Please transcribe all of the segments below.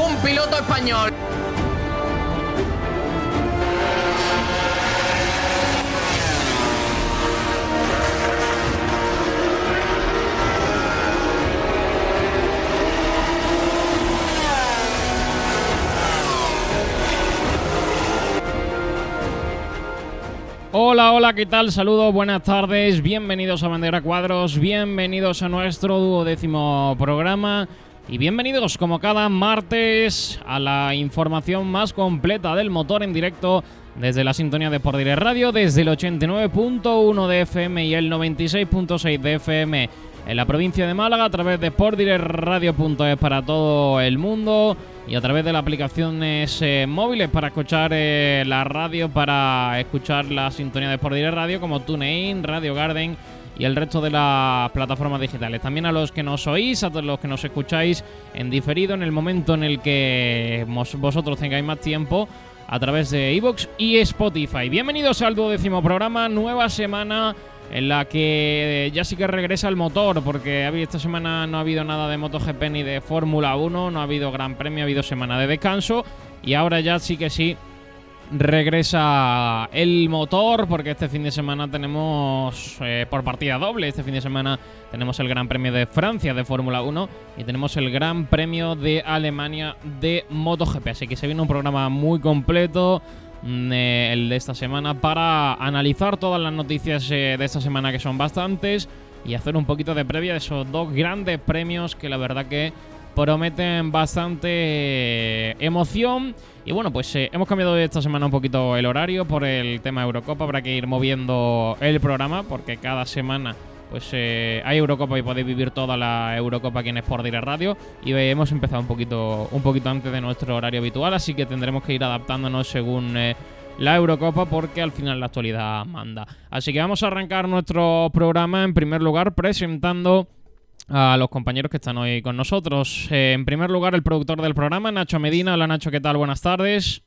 ningún piloto español. Hola, hola, ¿qué tal? Saludos, buenas tardes, bienvenidos a Bandera Cuadros, bienvenidos a nuestro duodécimo programa y bienvenidos como cada martes a la información más completa del motor en directo desde la sintonía de Por Radio, desde el 89.1 de FM y el 96.6 de FM en la provincia de Málaga a través de sportdirectradio.es para todo el mundo y a través de las aplicaciones eh, móviles para escuchar eh, la radio, para escuchar la sintonía de Sport Radio como TuneIn, Radio Garden y el resto de las plataformas digitales. También a los que nos oís, a los que nos escucháis en diferido en el momento en el que vosotros tengáis más tiempo a través de iVoox y Spotify. Bienvenidos al duodécimo programa, nueva semana en la que ya sí que regresa el motor, porque esta semana no ha habido nada de MotoGP ni de Fórmula 1, no ha habido Gran Premio, ha habido semana de descanso y ahora ya sí que sí regresa el motor porque este fin de semana tenemos eh, por partida doble, este fin de semana tenemos el Gran Premio de Francia de Fórmula 1 y tenemos el Gran Premio de Alemania de MotoGP, así que se viene un programa muy completo Mm, eh, el de esta semana para analizar todas las noticias eh, de esta semana que son bastantes y hacer un poquito de previa de esos dos grandes premios que la verdad que prometen bastante emoción. Y bueno, pues hemos cambiado esta semana un poquito el horario por el tema Eurocopa. Habrá que ir moviendo el programa porque cada semana pues eh, hay Eurocopa y podéis vivir toda la Eurocopa aquí en Sport Direct Radio y hemos empezado un poquito, un poquito antes de nuestro horario habitual, así que tendremos que ir adaptándonos según eh, la Eurocopa porque al final la actualidad manda. Así que vamos a arrancar nuestro programa en primer lugar presentando a los compañeros que están hoy con nosotros. Eh, en primer lugar, el productor del programa, Nacho Medina. Hola Nacho, ¿qué tal? Buenas tardes.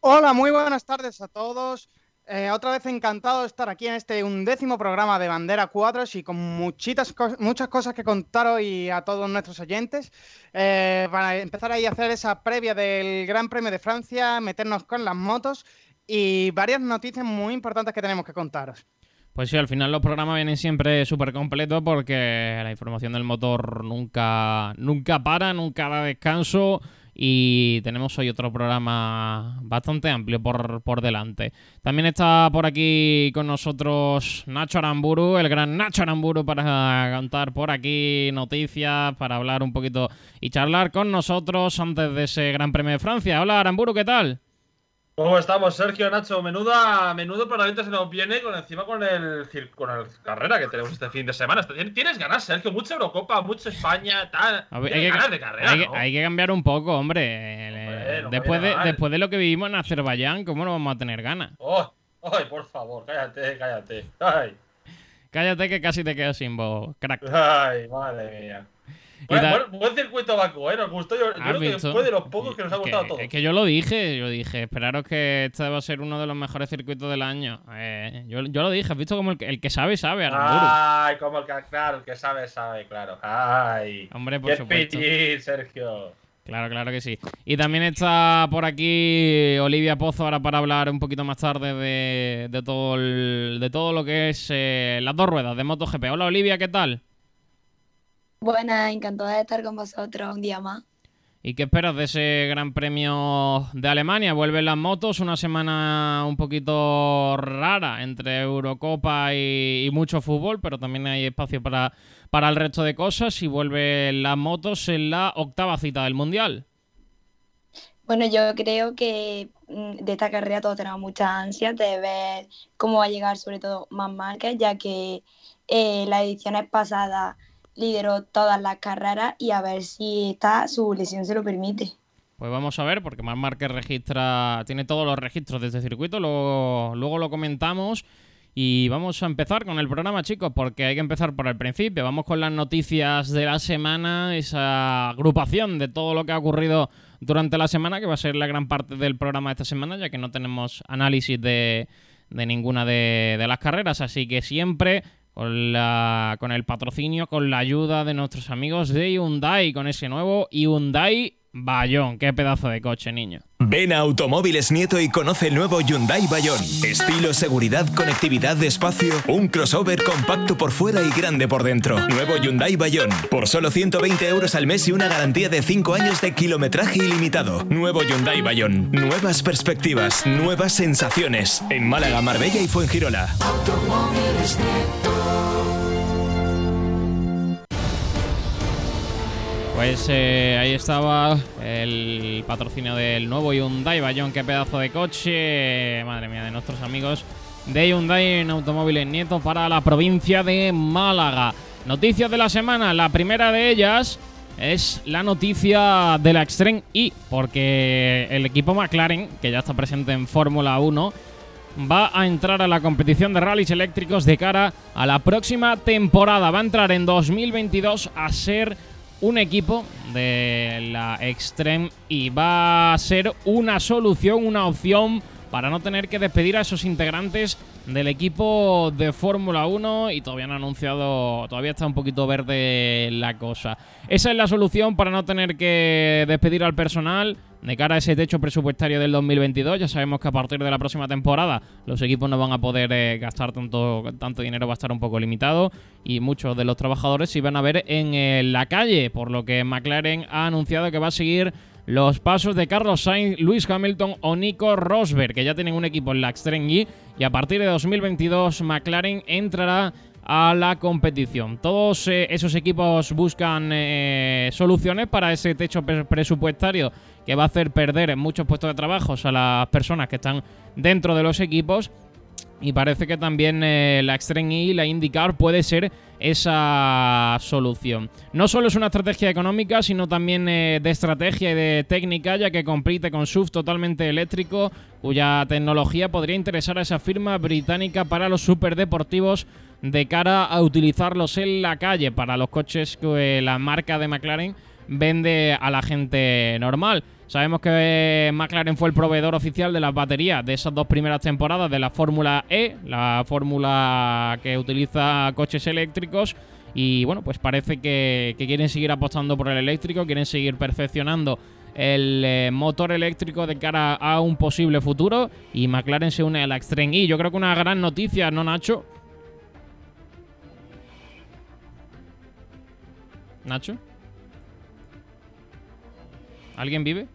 Hola, muy buenas tardes a todos. Eh, otra vez encantado de estar aquí en este undécimo programa de Bandera Cuadros y con muchitas muchas cosas que contar hoy a todos nuestros oyentes. Eh, para empezar ahí a hacer esa previa del Gran Premio de Francia, meternos con las motos y varias noticias muy importantes que tenemos que contaros. Pues sí, al final los programas vienen siempre súper completos porque la información del motor nunca, nunca para, nunca da descanso y tenemos hoy otro programa bastante amplio por, por delante. También está por aquí con nosotros Nacho Aramburu, el gran Nacho Aramburu, para contar por aquí noticias, para hablar un poquito y charlar con nosotros antes de ese Gran Premio de Francia. Hola Aramburu, ¿qué tal? ¿Cómo estamos, Sergio, Nacho? Menuda, menudo probablemente se nos viene con encima con el con el carrera que tenemos este fin de semana. Tienes ganas, Sergio, mucha Eurocopa, mucha España, tal. hay, que, ganas de carrera, hay, que, cambiar un poco, hombre. después, de, después de lo que vivimos en Azerbaiyán, ¿cómo no vamos a tener ganas? Oh, ¡Ay, por favor! Cállate, cállate. Ay. Cállate que casi te quedo sin voz, crack. Ay, madre mía buen, circuito Baku, ¿eh? Nos gustó. Yo, creo que fue de los pocos que nos ha gustado a todos. Es que yo lo dije, yo dije, esperaros que este va a ser uno de los mejores circuitos del año. Eh, yo, yo, lo dije, has visto como el que, el que sabe, sabe, Ay, como el que, claro, el que sabe, sabe, claro. Ay. Hombre, por supuesto. Sergio. Claro, claro que sí. Y también está por aquí Olivia Pozo ahora para hablar un poquito más tarde de, de todo, de todo lo que es eh, las dos ruedas de MotoGP. Hola Olivia, ¿qué tal? Buenas, encantada de estar con vosotros un día más. ¿Y qué esperas de ese Gran Premio de Alemania? Vuelven las motos, una semana un poquito rara entre Eurocopa y, mucho fútbol, pero también hay espacio para, para el resto de cosas y vuelven las motos en la octava cita del Mundial. Bueno, yo creo que mm, de esta carrera todos tenemos mucha ansia de ver cómo va a llegar sobre todo más Márquez, ya que eh, las ediciones pasadas lideró todas las carreras y a ver si esta su lesión se lo permite. Pues vamos a ver, porque Marc Márquez registra, tiene todos los registros de este circuito, luego, luego lo comentamos. Y vamos a empezar con el programa, chicos, porque hay que empezar por el principio. Vamos con las noticias de la semana, esa agrupación de todo lo que ha ocurrido durante la semana, que va a ser la gran parte del programa de esta semana, ya que no tenemos análisis de, de ninguna de, de las carreras. Así que siempre con, la, con el patrocinio, con la ayuda de nuestros amigos de Hyundai, con ese nuevo Hyundai Bayón. Qué pedazo de coche, niño. Ven a Automóviles Nieto y conoce el nuevo Hyundai Bayón. Estilo, seguridad, conectividad, espacio, un crossover compacto por fuera y grande por dentro. Nuevo Hyundai Bayón. Por solo 120 euros al mes y una garantía de 5 años de kilometraje ilimitado. Nuevo Hyundai Bayón. Nuevas perspectivas, nuevas sensaciones. En Málaga, Marbella y Fuengirola. Automóviles Pues eh, ahí estaba el patrocinio del nuevo Hyundai Bayón, qué pedazo de coche, madre mía, de nuestros amigos de Hyundai en Automóviles Nieto para la provincia de Málaga. Noticias de la semana, la primera de ellas es la noticia de la Extreme E, porque el equipo McLaren, que ya está presente en Fórmula 1, va a entrar a la competición de rallies eléctricos de cara a la próxima temporada. Va a entrar en 2022 a ser un equipo de la Extreme y va a ser una solución, una opción para no tener que despedir a esos integrantes del equipo de Fórmula 1 y todavía no han anunciado, todavía está un poquito verde la cosa. Esa es la solución para no tener que despedir al personal de cara a ese techo presupuestario del 2022. Ya sabemos que a partir de la próxima temporada los equipos no van a poder eh, gastar tanto, tanto dinero, va a estar un poco limitado y muchos de los trabajadores se van a ver en eh, la calle, por lo que McLaren ha anunciado que va a seguir los pasos de Carlos Sainz, Luis Hamilton o Nico Rosberg, que ya tienen un equipo en la Extreme y a partir de 2022 McLaren entrará a la competición. Todos eh, esos equipos buscan eh, soluciones para ese techo presupuestario que va a hacer perder muchos puestos de trabajo a las personas que están dentro de los equipos y parece que también eh, la Extreme E, la IndyCar, puede ser esa solución. No solo es una estrategia económica, sino también de estrategia y de técnica, ya que compite con SUV totalmente eléctrico, cuya tecnología podría interesar a esa firma británica para los superdeportivos de cara a utilizarlos en la calle para los coches que la marca de McLaren vende a la gente normal. Sabemos que McLaren fue el proveedor oficial de las baterías de esas dos primeras temporadas de la Fórmula E, la fórmula que utiliza coches eléctricos. Y bueno, pues parece que, quieren seguir apostando por el eléctrico, quieren seguir perfeccionando el eh, motor eléctrico de cara a un posible futuro. Y McLaren se une a la Extreme E. Yo creo que una gran noticia, ¿no, Nacho? ¿Nacho? ¿Alguien vive?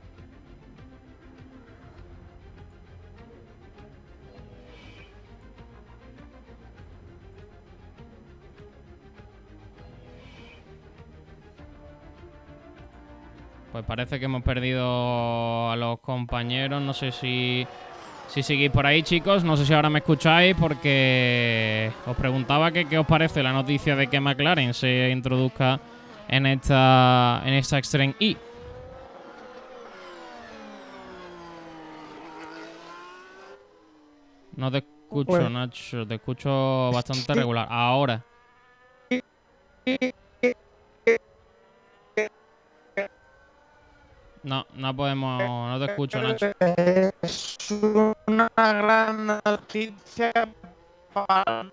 Pues parece que hemos perdido a los compañeros. No sé si, si seguís por ahí, chicos. No sé si ahora me escucháis porque os preguntaba que qué os parece la noticia de que McLaren se introduzca en esta, en esta Extreme E. No te escucho, pues- Nacho. Te escucho bastante regular. Ahora. No, no podemos, no te escucho, Nacho. Es una gran noticia para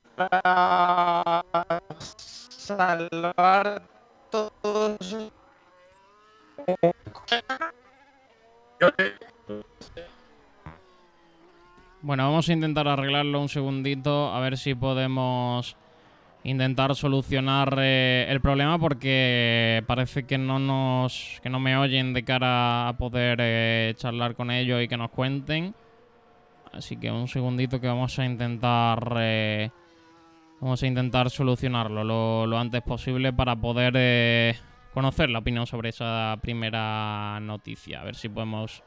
salvar Bueno, vamos a intentar arreglarlo un segundito, a ver si podemos intentar solucionar eh, el problema porque parece que no nos que no me oyen de cara a poder eh, charlar con ellos y que nos cuenten. Así que un segundito que vamos a intentar eh, vamos a intentar solucionarlo lo, lo antes posible para poder conocer la opinión sobre esa primera noticia. A ver si podemos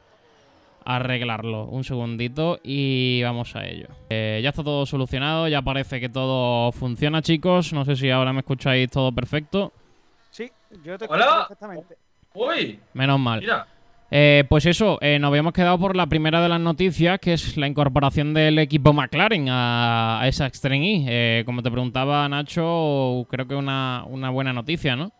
arreglarlo. Un segundito y vamos a ello. Eh, ya está todo solucionado, ya parece que todo funciona, chicos. No sé si ahora me escucháis todo perfecto. Sí, yo te escucho perfectamente. Uy. Menos mal. Eh, pues eso, eh, nos habíamos quedado por la primera de las noticias, que es la incorporación del equipo McLaren a, esa Extreme E. como te preguntaba Nacho, creo que una, una buena noticia, ¿no?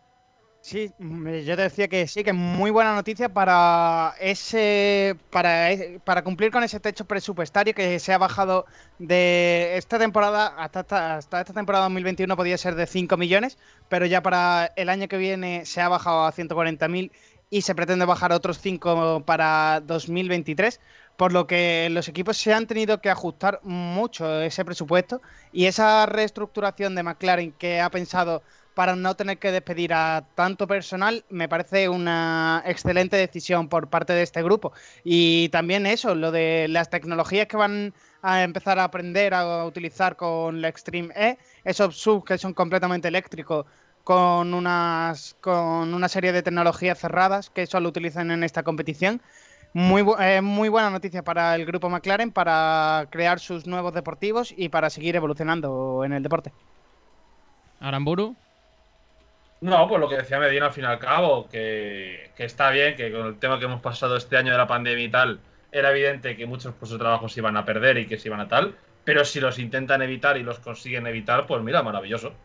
Sí, mm, yo te decía que sí, que es muy buena noticia para ese para, e- para cumplir con ese techo presupuestario que se ha bajado de esta temporada hasta esta, hasta esta temporada 2021 podía ser de 5 millones, pero ya para el año que viene se ha bajado a 140.000 y se pretende bajar otros 5 para 2023, por lo que los equipos se han tenido que ajustar mucho ese presupuesto y esa reestructuración de McLaren que ha pensado para no tener que despedir a tanto personal, me parece una excelente decisión por parte de este grupo. Y también eso, lo de las tecnologías que van a empezar a aprender a utilizar con la Extreme E, esos subs que son completamente eléctricos con unas con una serie de tecnologías cerradas que solo utilizan en esta competición. Muy, bu- eh, muy buena noticia para el grupo McLaren para crear sus nuevos deportivos y para seguir evolucionando en el deporte. Aramburu. No, pues lo que decía Medina al fin y al cabo, que, que está bien, que con el tema que hemos pasado este año de la pandemia y tal, era evidente que muchos puestos de trabajo se iban a perder y que se iban a tal, pero si los intentan evitar y los consiguen evitar, pues mira, maravilloso.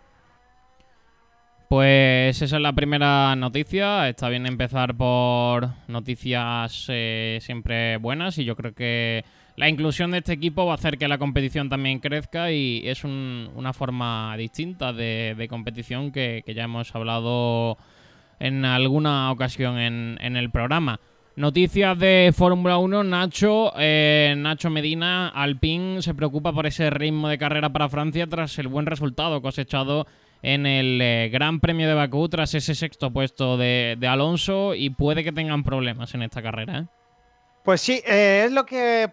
Pues esa es la primera noticia. Está bien empezar por noticias eh, siempre buenas y yo creo que la inclusión de este equipo va a hacer que la competición también crezca y es un- una forma distinta de, competición que, ya hemos hablado en alguna ocasión en, en el programa. Noticias de Fórmula 1, Nacho, eh, Nacho Medina, Alpine se preocupa por ese ritmo de carrera para Francia tras el buen resultado cosechado en el eh, Gran Premio de Bakú tras ese sexto puesto de, Alonso y puede que tengan problemas en esta carrera. ¿eh? Pues sí, eh, es lo que,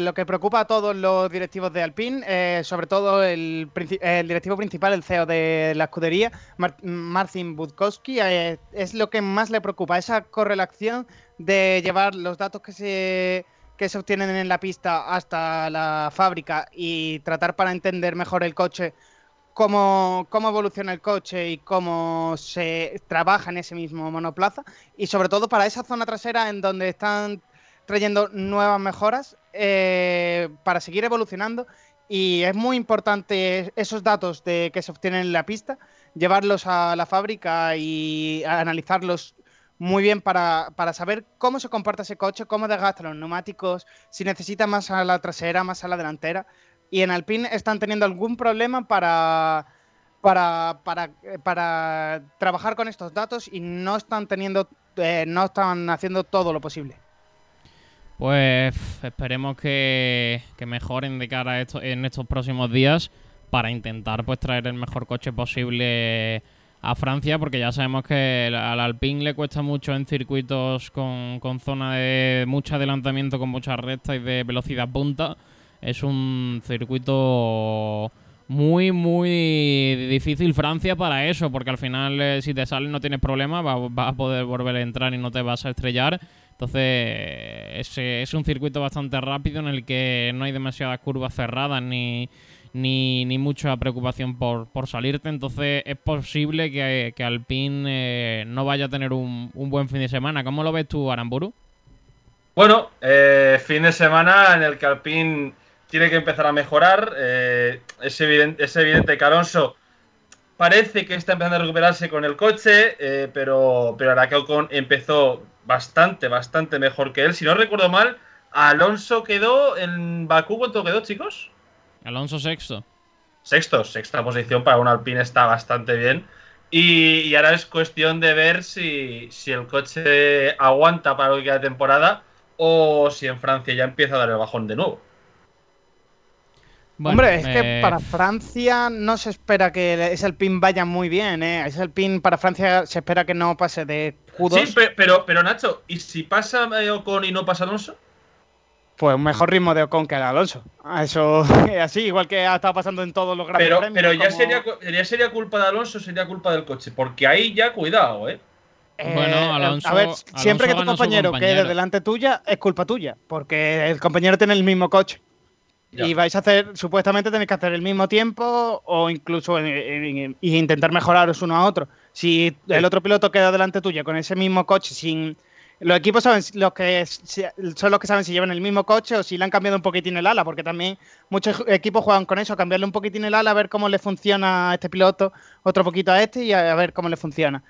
lo que preocupa a todos los directivos de Alpine, sobre todo el, el directivo principal, el CEO de la escudería, Mar- Marcin Budkowski, es lo que más le preocupa, esa correlación de llevar los datos que se, que se obtienen en la pista hasta la fábrica y tratar para entender mejor el coche, cómo, cómo evoluciona el coche y cómo se trabaja en ese mismo monoplaza y sobre todo para esa zona trasera en donde están trayendo nuevas mejoras eh, para seguir evolucionando y es muy importante esos datos de que se obtienen en la pista llevarlos a la fábrica y analizarlos muy bien para, para saber cómo se comporta ese coche, cómo desgasta los neumáticos, si necesita más a la trasera, más a la delantera. Y en Alpine están teniendo algún problema para, para, para, eh, para trabajar con estos datos y no están teniendo, eh, no están haciendo todo lo posible. Pues esperemos que, mejoren de cara a esto, en estos próximos días para intentar pues traer el mejor coche posible a Francia, porque ya sabemos que al Alpine le cuesta mucho en circuitos con, con zona de mucho adelantamiento, con muchas rectas y de velocidad punta. Es un circuito muy, muy difícil Francia para eso, porque al final eh, si te sales no tienes problema, va- vas a poder volver a entrar y no te vas a estrellar. Entonces es, es un circuito bastante rápido en el que no hay demasiadas curvas cerradas ni, ni, ni mucha preocupación por, por salirte. Entonces es posible que, que Alpine eh, no vaya a tener un, un buen fin de semana. ¿Cómo lo ves tú, Aramburu? Bueno, eh, fin de semana en el que Alpine tiene que empezar a mejorar. eh, es, evidente, es evidente que Alonso parece que está empezando a recuperarse con el coche, eh, pero, pero Araki Ocon empezó bastante, bastante mejor que él. Si no recuerdo mal, Alonso quedó en Bakú. ¿Cuánto quedó, chicos? Alonso sexto. Sexto, sexta posición para un Alpine está bastante bien. Y, y ahora es cuestión de ver si, si el coche aguanta para lo que queda de temporada o si en Francia ya empieza a dar el bajón de nuevo. Bueno, Hombre, es que eh, para Francia no se espera que ese Alpine vaya muy bien, ¿eh? Ese Alpine para Francia se espera que no pase de Q2, Sí, pe- pero, pero Nacho, ¿y si pasa eh, Ocon y no pasa Alonso? pues un mejor ritmo de Ocon que el Alonso. Eso es así, igual que ha estado pasando en todos los grandes Pero, premios. pero ya como- sería, ya sería culpa de Alonso, sería culpa del coche. Porque ahí ya cuidado, ¿eh? Eh, Bueno, Alonso- a ver, siempre que tu compañero, compañero. quede delante tuya, es culpa tuya, porque el compañero tiene el mismo coche. Ya. Y vais a hacer, supuestamente tenéis que hacer el mismo tiempo o incluso en- en- en- y intentar mejoraros uno a otro. Si el otro piloto queda delante tuya con ese mismo coche, sin los equipos saben los que son los que saben si llevan el mismo coche o si le han cambiado un poquitín el ala, porque también muchos equipos juegan con eso, cambiarle un poquitín el ala, a ver cómo le funciona a este piloto, otro poquito a este y a ver cómo le funciona.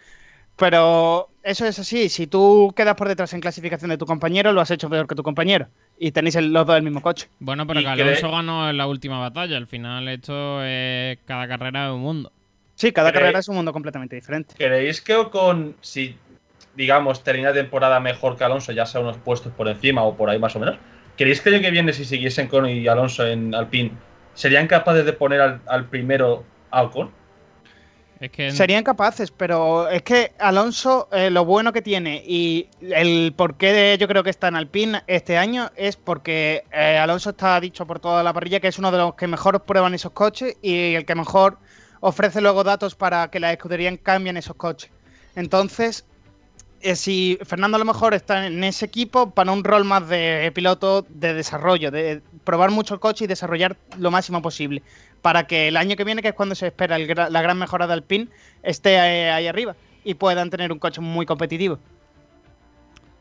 Pero eso es así. Si tú quedas por detrás en clasificación de tu compañero, lo has hecho peor que tu compañero. Y tenéis el- los dos el mismo coche. Bueno, pero Alonso ganó en la última batalla. Al final, esto es cada carrera es un mundo. Sí, cada carrera es un mundo completamente diferente. ¿Creéis que Ocon, si, digamos, termina la temporada mejor que Alonso, ya sea unos puestos por encima o por ahí más o menos, ¿creéis que el año que viene, si siguiesen con y Alonso en Alpine, serían capaces de poner al, al primero a Ocon? Serían capaces, pero es que Alonso, eh, lo bueno que tiene y el porqué de yo creo que está en Alpine este año es porque eh, Alonso está dicho por toda la parrilla que es uno de los que mejor prueban esos coches y el que mejor ofrece luego datos para que las escuderías cambien esos coches. Entonces, eh, si Fernando a lo mejor está en ese equipo para un rol más de piloto de desarrollo, de probar mucho el coche y desarrollar lo máximo posible, para que el año que viene, que es cuando se espera la gran mejora de Alpine, esté eh, ahí arriba y puedan tener un coche muy competitivo.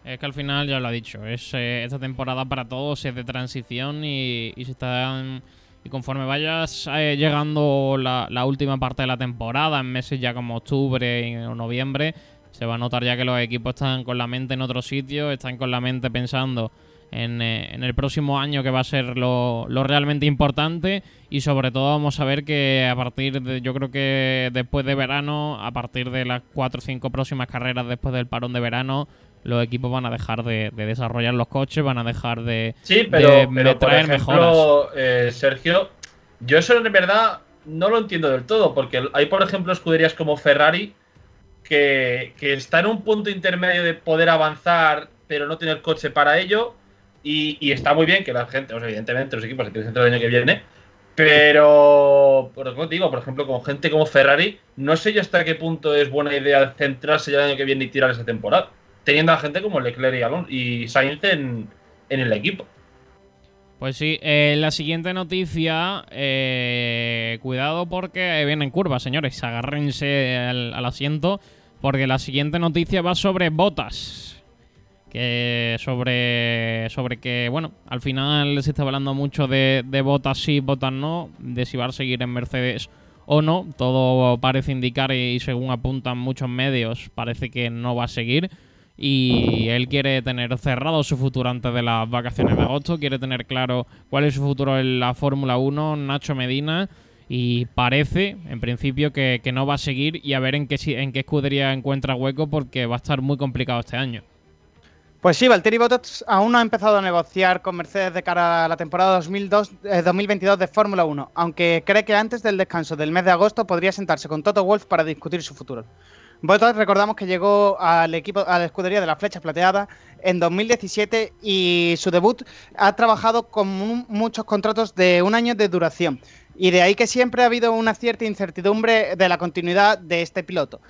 Es que al final, ya lo ha dicho, es eh, esta temporada para todos es de transición y, se están. Y conforme vayas llegando la, última parte de la temporada, en meses ya como octubre o noviembre, se va a notar ya que los equipos están con la mente en otro sitio, están con la mente pensando en, eh, en el próximo año que va a ser lo, lo realmente importante. Y sobre todo vamos a ver que a partir de, yo creo que después de verano, a partir de las cuatro o cinco próximas carreras después del parón de verano, los equipos van a dejar de, de desarrollar los coches, van a dejar de... Sí, pero, de pero por traer ejemplo, eh, Sergio, yo eso en verdad no lo entiendo del todo, porque hay, por ejemplo, escuderías como Ferrari que, está en un punto intermedio de poder avanzar, pero no tener coche para ello. Y, está muy bien que la gente, sea, evidentemente, los equipos se quieren centrar el año que viene. Pero, por digo, por ejemplo, con gente como Ferrari, no sé yo hasta qué punto es buena idea centrarse ya el año que viene y tirar esa temporada. Teniendo a gente como Leclerc y, Alonso, y Sainz en el equipo. Pues sí, eh, la siguiente noticia, eh, cuidado porque vienen curvas, señores, agárrense al, asiento, porque la siguiente noticia va sobre botas. Que sobre, sobre que, bueno, al final se está hablando mucho de, de botas sí, botas no, de si va a seguir en Mercedes o no. Todo parece indicar y según apuntan muchos medios, parece que no va a seguir. Y él quiere tener cerrado su futuro antes de las vacaciones de agosto. Quiere tener claro cuál es su futuro en la Fórmula 1, Nacho Medina. Y parece, en principio, que, que no va a seguir y a ver en qué, en qué escudería encuentra hueco porque va a estar muy complicado este año. Pues sí, Valtteri Bottas aún no ha empezado a negociar con Mercedes de cara a la temporada 2002, eh, 2022 de Fórmula 1, aunque cree que antes del descanso del mes de agosto podría sentarse con Toto Wolff para discutir su futuro. Bottas recordamos que llegó al equipo a la escudería de la Flecha Plateada en 2017 y su debut ha trabajado con mu- muchos contratos de un año de duración y de ahí que siempre ha habido una cierta incertidumbre de la continuidad de este piloto.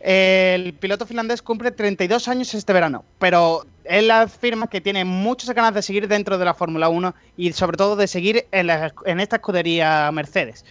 El piloto finlandés cumple 32 años este verano, pero él afirma que tiene muchas ganas de seguir dentro de la Fórmula 1 y sobre todo de seguir en esta escudería Mercedes.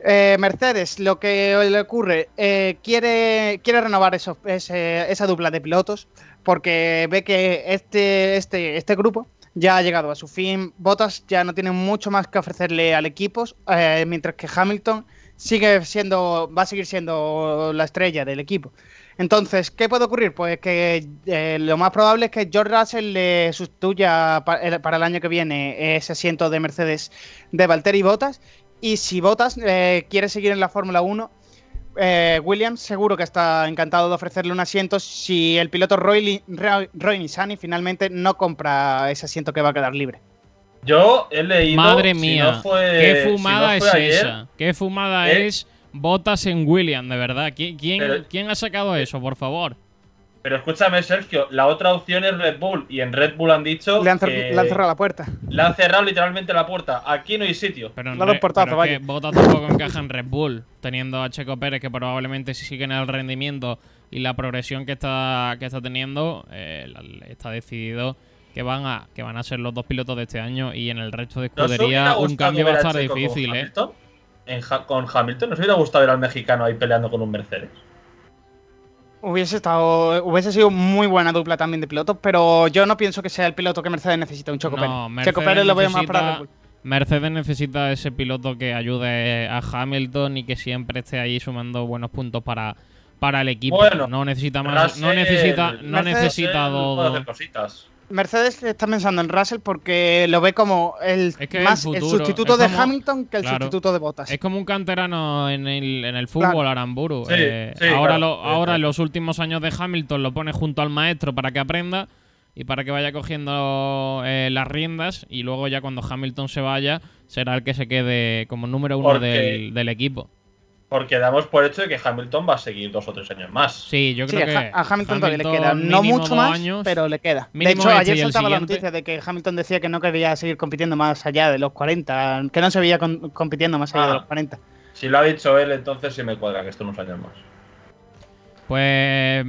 Eh, Mercedes, lo que le ocurre, eh, quiere, quiere renovar esa dupla de pilotos porque ve que este, este, este grupo ya ha llegado a su fin. Bottas ya no tiene mucho más que ofrecerle al equipo, eh, mientras que Hamilton sigue siendo, va a seguir siendo la estrella del equipo. Entonces, ¿qué puede ocurrir? Pues que eh, lo más probable es que George Russell le sustituya para el año que viene ese asiento de Mercedes de Valtteri Bottas. Y si Bottas eh, quiere seguir en la Fórmula 1, eh, Williams seguro que está encantado de ofrecerle un asiento si el piloto Roy, Roy, Roy Nissany finalmente no compra ese asiento que va a quedar libre. Yo he leído. Madre si mía, no fue- qué si no fumada es ayer, esa. Qué fumada eh, es botas en William, de verdad. ¿Qui- ¿Quién, Pero- quién ha sacado eso, por favor? Pero escúchame, Sergio, la otra opción es Red Bull. Y en Red Bull han dicho. Le han, cer- que le han cerrado la puerta. le han cerrado literalmente la puerta. Aquí no hay sitio. Pero, en Dale un Re- portazo, pero es que vaya. Bottas tampoco encaja en Red Bull, teniendo a Checo Pérez que probablemente si siguen el rendimiento y la progresión que está, que está teniendo, eh, está decidido que van a que van a ser los dos pilotos de este año y en el resto de ¿No os hubiera escudería un cambio va a estar con difícil, ¿eh? Hamilton? En Ja- con Hamilton, ¿nos hubiera gustado ver al mexicano ahí peleando con un Mercedes? Hubiese estado, hubiese sido muy buena dupla también de pilotos, pero yo no pienso que sea el piloto que Mercedes necesita, un Choco No, Pérez. Mercedes Checo Pérez lo veo más para necesita- Red Bull. Mercedes necesita ese piloto que ayude a Hamilton y que siempre esté ahí sumando buenos puntos para, para el equipo. Bueno, no necesita más, no necesita, no Mercedes- necesita cositas. Mercedes está pensando en Russell porque lo ve como el, Es que más el, futuro, sustituto de como- Hamilton que el claro. sustituto de Bottas. Es como un canterano en el, en el fútbol, Claro. Aramburu. Sí, Eh, sí, ahora claro. lo- Sí, ahora en los últimos años de Hamilton lo pone junto al maestro para que aprenda y para que vaya cogiendo eh, las riendas. Y luego ya cuando Hamilton se vaya, será el que se quede como número uno Porque- del, del equipo. Porque damos por hecho de que Hamilton va a seguir dos o tres años más. Sí, yo creo a, que a Hamilton, todavía le queda. Hamilton No mucho más, años. pero le queda. De hecho, este ayer saltaba la noticia de que Hamilton decía que no quería seguir compitiendo más allá de los 40, que no se veía con- compitiendo más allá de Ah. los 40. Si lo ha dicho él, entonces sí me cuadra que esté unos años más. Pues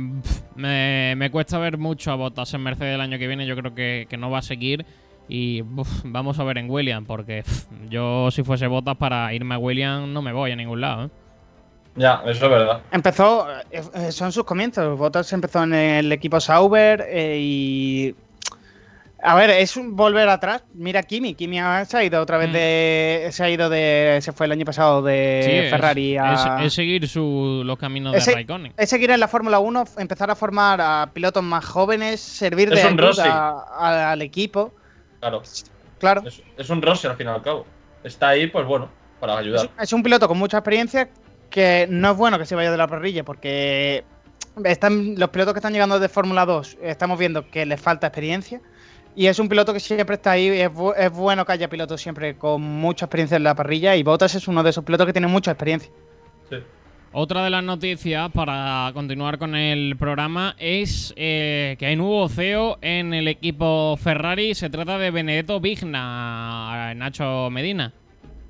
me, me cuesta ver mucho a Bottas en Mercedes el año que viene. Yo creo que, que no va a seguir. Y uf, vamos a ver en Williams, porque yo si fuese Bottas para irme a Williams no me voy a ningún lado. ¿eh? Ya, eso es verdad. Empezó, eh, eh, son sus comienzos. Bottas empezó en el equipo Sauber eh, y. A ver, es un volver atrás. Mira Kimi, Kimi ha- se ha ido otra vez Mm. de. Se ha ido de. Se fue el año pasado de Sí, es- Ferrari a. es, es seguir su, los caminos Ese- de Raikkonen. es seguir en la Fórmula 1, f- empezar a formar a pilotos más jóvenes, servir de Es un Rossi. ayuda a- al equipo. Claro. Claro. Es, es un Rossi al fin y al cabo. Está ahí, pues bueno, para Es, ayudar. es un piloto con mucha experiencia que no es bueno que se vaya de la parrilla porque están los pilotos que están llegando de Fórmula 2 estamos viendo que les falta experiencia y es un piloto que siempre está ahí es, bu- es bueno que haya pilotos siempre con mucha experiencia en la parrilla y Bottas es uno de esos pilotos que tiene mucha experiencia. Sí. Otra de las noticias para continuar con el programa es eh, que hay nuevo CEO en el equipo Ferrari. Se trata de Benedetto Vigna, Nacho Medina.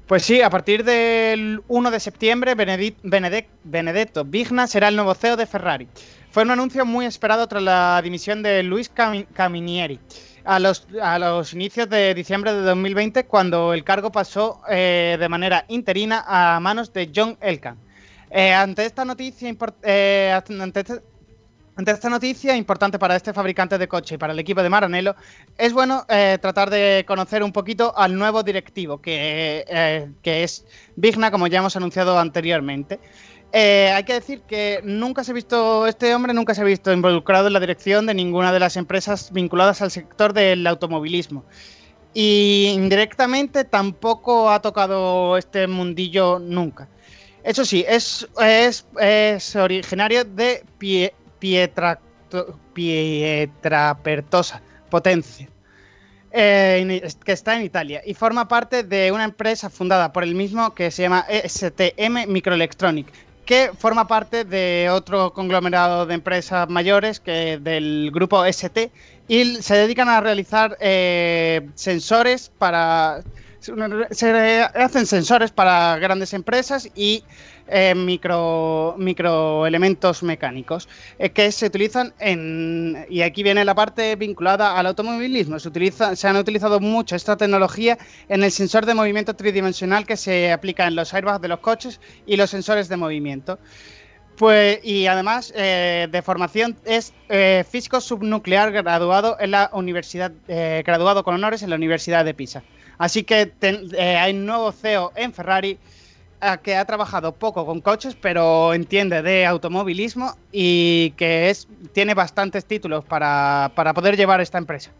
Pues sí, a partir del 1 de septiembre, Benedetto Vigna será el nuevo CEO de Ferrari. Fue un anuncio muy esperado tras la dimisión de Luis Cami- Caminieri a los, a los inicios de diciembre de 2020, cuando el cargo pasó eh, de manera interina a manos de John Elkann. Eh, ante esta noticia, eh, ante este- ante esta noticia importante para este fabricante de coche y para el equipo de Maranello, es bueno eh, tratar de conocer un poquito al nuevo directivo, que, eh, es Vigna, como ya hemos anunciado anteriormente. Eh, hay que decir que nunca se ha visto, este hombre nunca se ha visto involucrado en la dirección de ninguna de las empresas vinculadas al sector del automovilismo. Y indirectamente tampoco ha tocado este mundillo nunca. Eso sí, es originario de Pie- Pietracto- Pietrapertosa, Potencia, eh, que está en Italia y forma parte de una empresa fundada por el mismo que se llama STM Microelectronic, que forma parte de otro conglomerado de empresas mayores que del grupo ST y se dedican a realizar eh, sensores para se hacen sensores para grandes empresas y eh, micro microelementos mecánicos eh, que se utilizan en y aquí viene la parte vinculada al automovilismo se utiliza se han utilizado mucho esta tecnología en el sensor de movimiento tridimensional que se aplica en los airbags de los coches y los sensores de movimiento pues, y además eh, de formación es físico subnuclear graduado en la universidad, graduado con honores en la Universidad de Pisa. Así que ten- hay un nuevo CEO en Ferrari que ha trabajado poco con coches, pero entiende de automovilismo y que es tiene bastantes títulos para, para poder llevar esta empresa.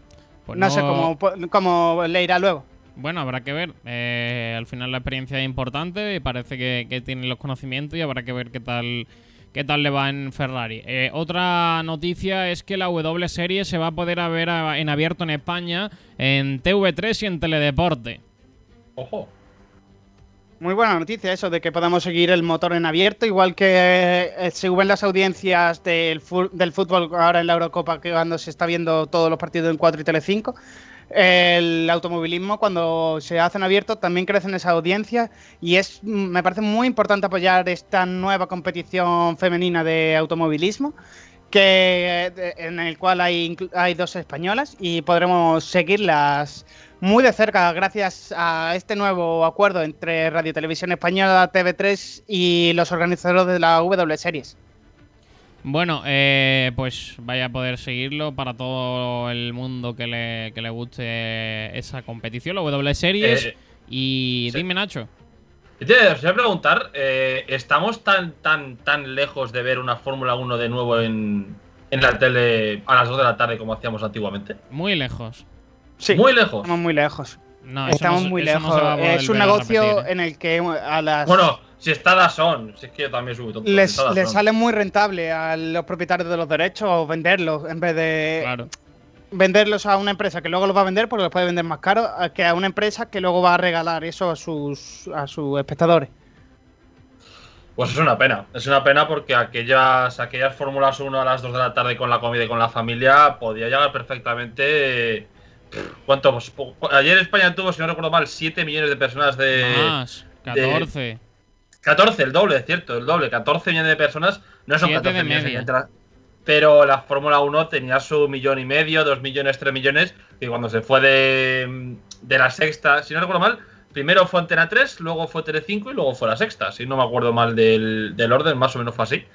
Pues no, sé cómo, cómo le irá luego. Bueno, habrá que ver. Eh, al final la experiencia es importante y parece que, que tiene los conocimientos y habrá que ver qué tal qué tal le va en Ferrari. Eh, otra noticia es que la W Series se va a poder ver a- en abierto en España en TV3 y en Teledeporte. Ojo. Muy buena noticia eso de que podamos seguir el motor en abierto, igual que eh, se ven las audiencias del, del fútbol ahora en la Eurocopa, que cuando se está viendo todos los partidos en 4 y Telecinco. El automovilismo, cuando se hacen abiertos, también crecen esas audiencias y es, me parece muy importante apoyar esta nueva competición femenina de automovilismo, que, eh, en el cual hay, hay dos españolas y podremos seguirlas muy de cerca gracias a este nuevo acuerdo entre Radio Televisión Española, TV3 y los organizadores de la W Series. Bueno, eh, pues vaya a poder seguirlo para todo el mundo que le, que le guste esa competición, la W Series. Eh, y sí. dime, Nacho. Te os voy a preguntar, eh, ¿estamos tan, tan, tan lejos de ver una Fórmula 1 de nuevo en, en la tele a las 2 de la tarde como hacíamos antiguamente? Muy lejos. Sí, Muy lejos. estamos muy lejos. No, eso estamos no muy eso no lejos. se va a poder es un negocio repetir, ¿eh? en el que a las Bueno, si está Dazón, si es que yo también tonto. les, si les sale muy rentable a los propietarios de los derechos venderlos en vez de Claro. venderlos a una empresa que luego los va a vender porque los puede vender más caro que a una empresa que luego va a regalar eso a sus a sus espectadores. Pues es una pena. Es una pena porque aquellas, aquellas Fórmulas 1 a las 2 de la tarde con la comida y con la familia podía llegar perfectamente. Eh, ¿Cuánto? Pues, ayer España tuvo, si no recuerdo mal, 7 millones de personas de. Más. 14. 14, el doble, es cierto, el doble. 14 millones de personas. No son Siete 14 de millones. media. Pero la Fórmula 1 tenía su millón y medio, dos millones, tres millones. Y cuando se fue de, de la sexta, si no recuerdo mal, primero fue Antena 3, luego fue Tele 5 y luego fue la sexta. Si no me acuerdo mal del, del orden, más o menos fue así.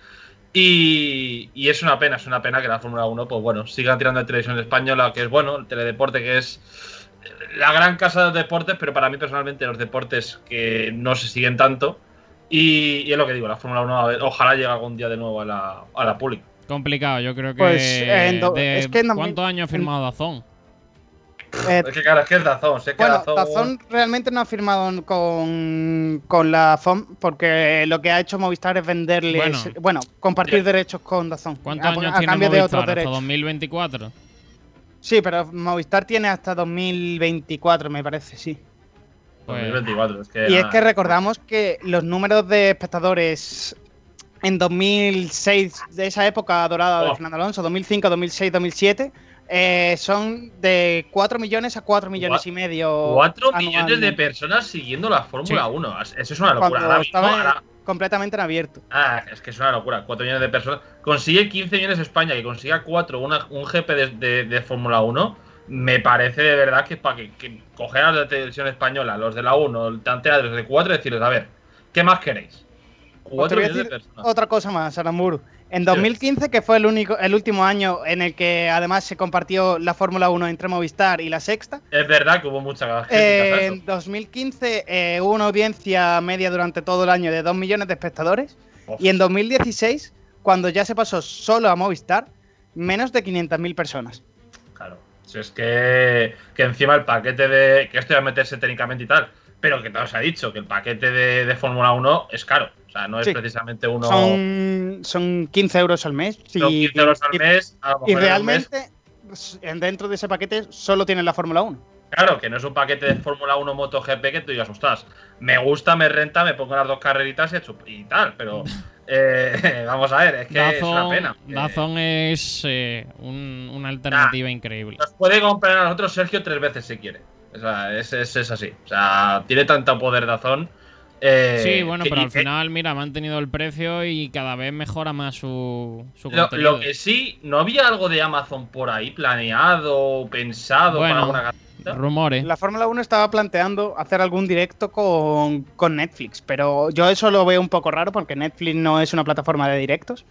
Y, y es una pena, es una pena que la Fórmula 1, pues bueno, sigan tirando de televisión española, que es bueno, el teledeporte que es la gran casa de los deportes, pero para mí personalmente los deportes que no se siguen tanto. Y, y es lo que digo, la Fórmula 1, a ver, ojalá llegue algún día de nuevo a la, a la pública. Complicado, yo creo que. Pues, do- de- es que en 2000 ¿Cuántos años ha firmado Dazón? Eh, Es que claro, es que es Dazón, sé que bueno, Dazón- Dazón realmente no ha firmado con, con la FOM porque lo que ha hecho Movistar es venderles, Bueno. bueno, compartir derechos con Dazón. ¿Cuántos a, años a tiene cambio de Movistar? otros ¿Hasta derechos. 2024? Sí, pero Movistar tiene hasta 2024, me parece, sí. Pues, 2024, es que Y es que recordamos que los números de espectadores en 2006, de esa época dorada de Oh. Fernando Alonso, 2005, 2006, 2007, eh, son de 4 millones a 4 millones y medio. 4 millones de personas siguiendo la Fórmula Sí. 1. Eso es una locura. Ahora mismo, ahora- completamente en abierto. Ah, es que es una locura. 4 millones de personas. Consigue 15 millones España, que consiga 4 una- un GP de, de- de Fórmula 1. Me parece de verdad que para que, que coger a la televisión española, los de la 1, el Antena 3 de 4, y decirles, a ver, ¿qué más queréis? Pues te 4 voy a millones de personas. otra cosa más, Aramburu. En 2015, que fue el único, el último año en el que además se compartió la Fórmula 1 entre Movistar y la Sexta, Es verdad que hubo muchas críticas a Eh, en 2015 eh, hubo una audiencia media durante todo el año de 2 millones de espectadores. Uf. Y en 2016, cuando ya se pasó solo a Movistar, menos de 500.000 personas. Claro. Si es que, que encima el paquete de. Que esto iba a meterse técnicamente y tal. Pero que os ha dicho que el paquete de, de Fórmula 1 es caro. O sea, no es Sí. precisamente uno. Son, son 15 euros al mes. son y- 15 euros al y- mes. a lo mejor Y mes- realmente, en- dentro de ese paquete solo tienen la Fórmula 1. Claro, que no es un paquete de Fórmula 1 MotoGP que tú digas, ostras, me gusta, me renta, me pongo las dos carreritas y, tal, pero eh, vamos a ver, es que es una Dazón, pena. Eh, Dazón es eh, un- una alternativa increíble. Nos puede comprar a nosotros Sergio tres veces si quiere. O sea, es, es- es así. O sea, tiene tanto poder Dazón. eh, Sí, bueno, que- pero al que- final, mira, ha mantenido el precio y cada vez mejora más su, su Lo, contenido. lo que sí, ¿no había algo de Amazon por ahí planeado, pensado Bueno, para alguna gatita? Rumores. La Fórmula 1 estaba planteando hacer algún directo con, con Netflix, pero yo eso lo veo un poco raro porque Netflix no es una plataforma de directos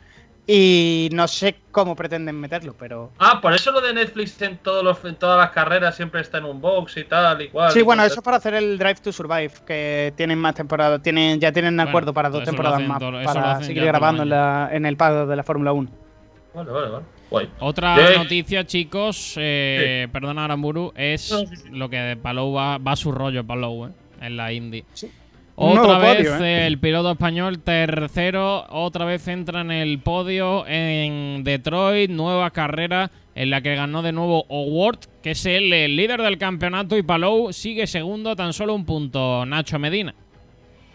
y no sé cómo pretenden meterlo, pero... Ah, por eso lo de Netflix en, todos los, en todas las carreras siempre está en un box y tal y cual. Sí, y bueno, eso es para hacer el Drive to Survive, que tienen más temporadas, tienen, ya tienen Bueno, acuerdo para dos temporadas hacen más, todo- para seguir grabando en, la, en el paddock de la Fórmula 1. Vale, vale, vale. Guay. Otra noticia, chicos, eh, perdona Aramburu, es No, sí, sí. lo que Palou va, va a su rollo, Palou, eh, en la Indy. Un Otra vez podio, eh, el piloto español tercero, otra vez entra en el podio en Detroit, nueva carrera en la que ganó de nuevo Howard, que es el, el líder del campeonato y Palou sigue segundo a tan solo un punto, Nacho Medina.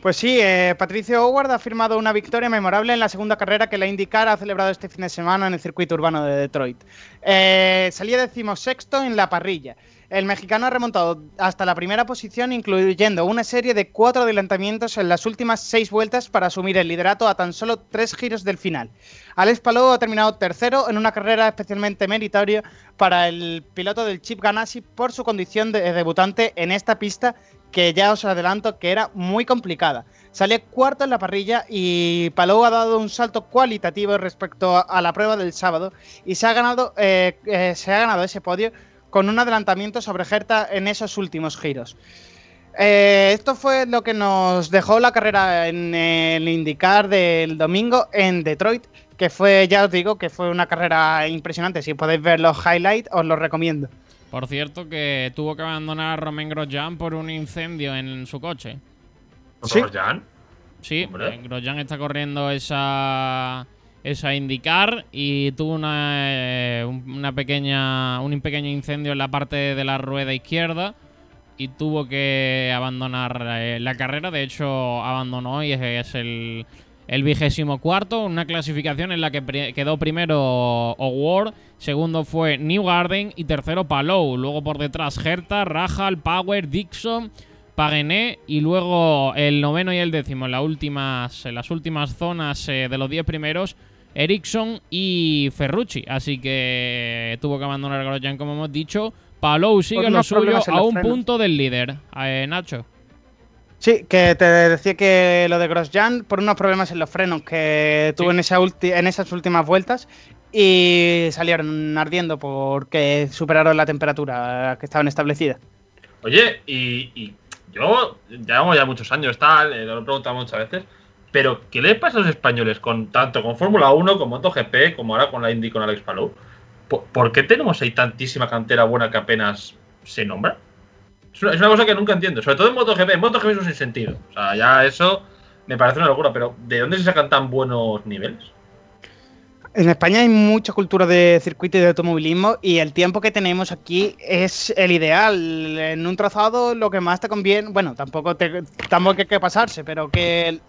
Pues sí, eh, Patricio Howard ha firmado una victoria memorable en la segunda carrera que la IndyCar ha celebrado este fin de semana en el circuito urbano de Detroit. Eh, salía decimosexto en la parrilla. El mexicano ha remontado hasta la primera posición, incluyendo una serie de cuatro adelantamientos en las últimas seis vueltas para asumir el liderato a tan solo tres giros del final. Alex Palou ha terminado tercero en una carrera especialmente meritoria para el piloto del Chip Ganassi por su condición de debutante en esta pista que ya os adelanto que era muy complicada. Sale cuarto en la parrilla y Palou ha dado un salto cualitativo respecto a, la prueba del sábado y se ha ganado, eh, eh, se ha ganado ese podio con un adelantamiento sobre Herta en esos últimos giros. Eh, esto fue lo que nos dejó la carrera en el indicar del domingo en Detroit, que fue, ya os digo, que fue una carrera impresionante. Si podéis ver los highlights, os los recomiendo. Por cierto, que tuvo que abandonar a Romain Grosjean por un incendio en su coche. ¿Sí? ¿Grosjean? Sí, eh, Grosjean está corriendo esa esa indicar y tuvo una, eh, un- una pequeña un pequeño incendio en la parte de la rueda izquierda y tuvo que abandonar eh, la carrera. De hecho, abandonó y es, el, el vigésimo cuarto. Una clasificación en la que quedó primero O'Ward, segundo fue New Garden y tercero Palou. Luego por detrás Herta, Rajal, Power, Dixon, Pagené y luego el noveno y el décimo en las últimas, en las últimas zonas eh, de los 10 primeros. Ericsson y Ferrucci. Así que tuvo que abandonar Grosjean, como hemos dicho. Palou sigue Por lo suyo a un frenos. punto del líder. Eh, Nacho. Sí, que te decía que lo de Grosjean por unos problemas en los frenos que tuvo Sí. en, esa ulti- en esas últimas vueltas y salieron ardiendo porque superaron la temperatura que estaban establecidas. Oye, y, y yo llevamos ya muchos años, tal, eh, lo he preguntado muchas veces, pero ¿qué le pasa a los españoles con tanto con Fórmula 1, con MotoGP, como ahora con la Indy con Alex Palou? ¿Por, qué tenemos ahí tantísima cantera buena que apenas se nombra? Es una, es una cosa que nunca entiendo, sobre todo en MotoGP. En MotoGP es un sinsentido. O sea, ya eso me parece una locura, pero ¿de dónde se sacan tan buenos niveles? En España hay mucha cultura de circuito y de automovilismo y el tiempo que tenemos aquí es el ideal. En un trazado lo que más te conviene, bueno, tampoco, te, tampoco hay que pasarse, pero que,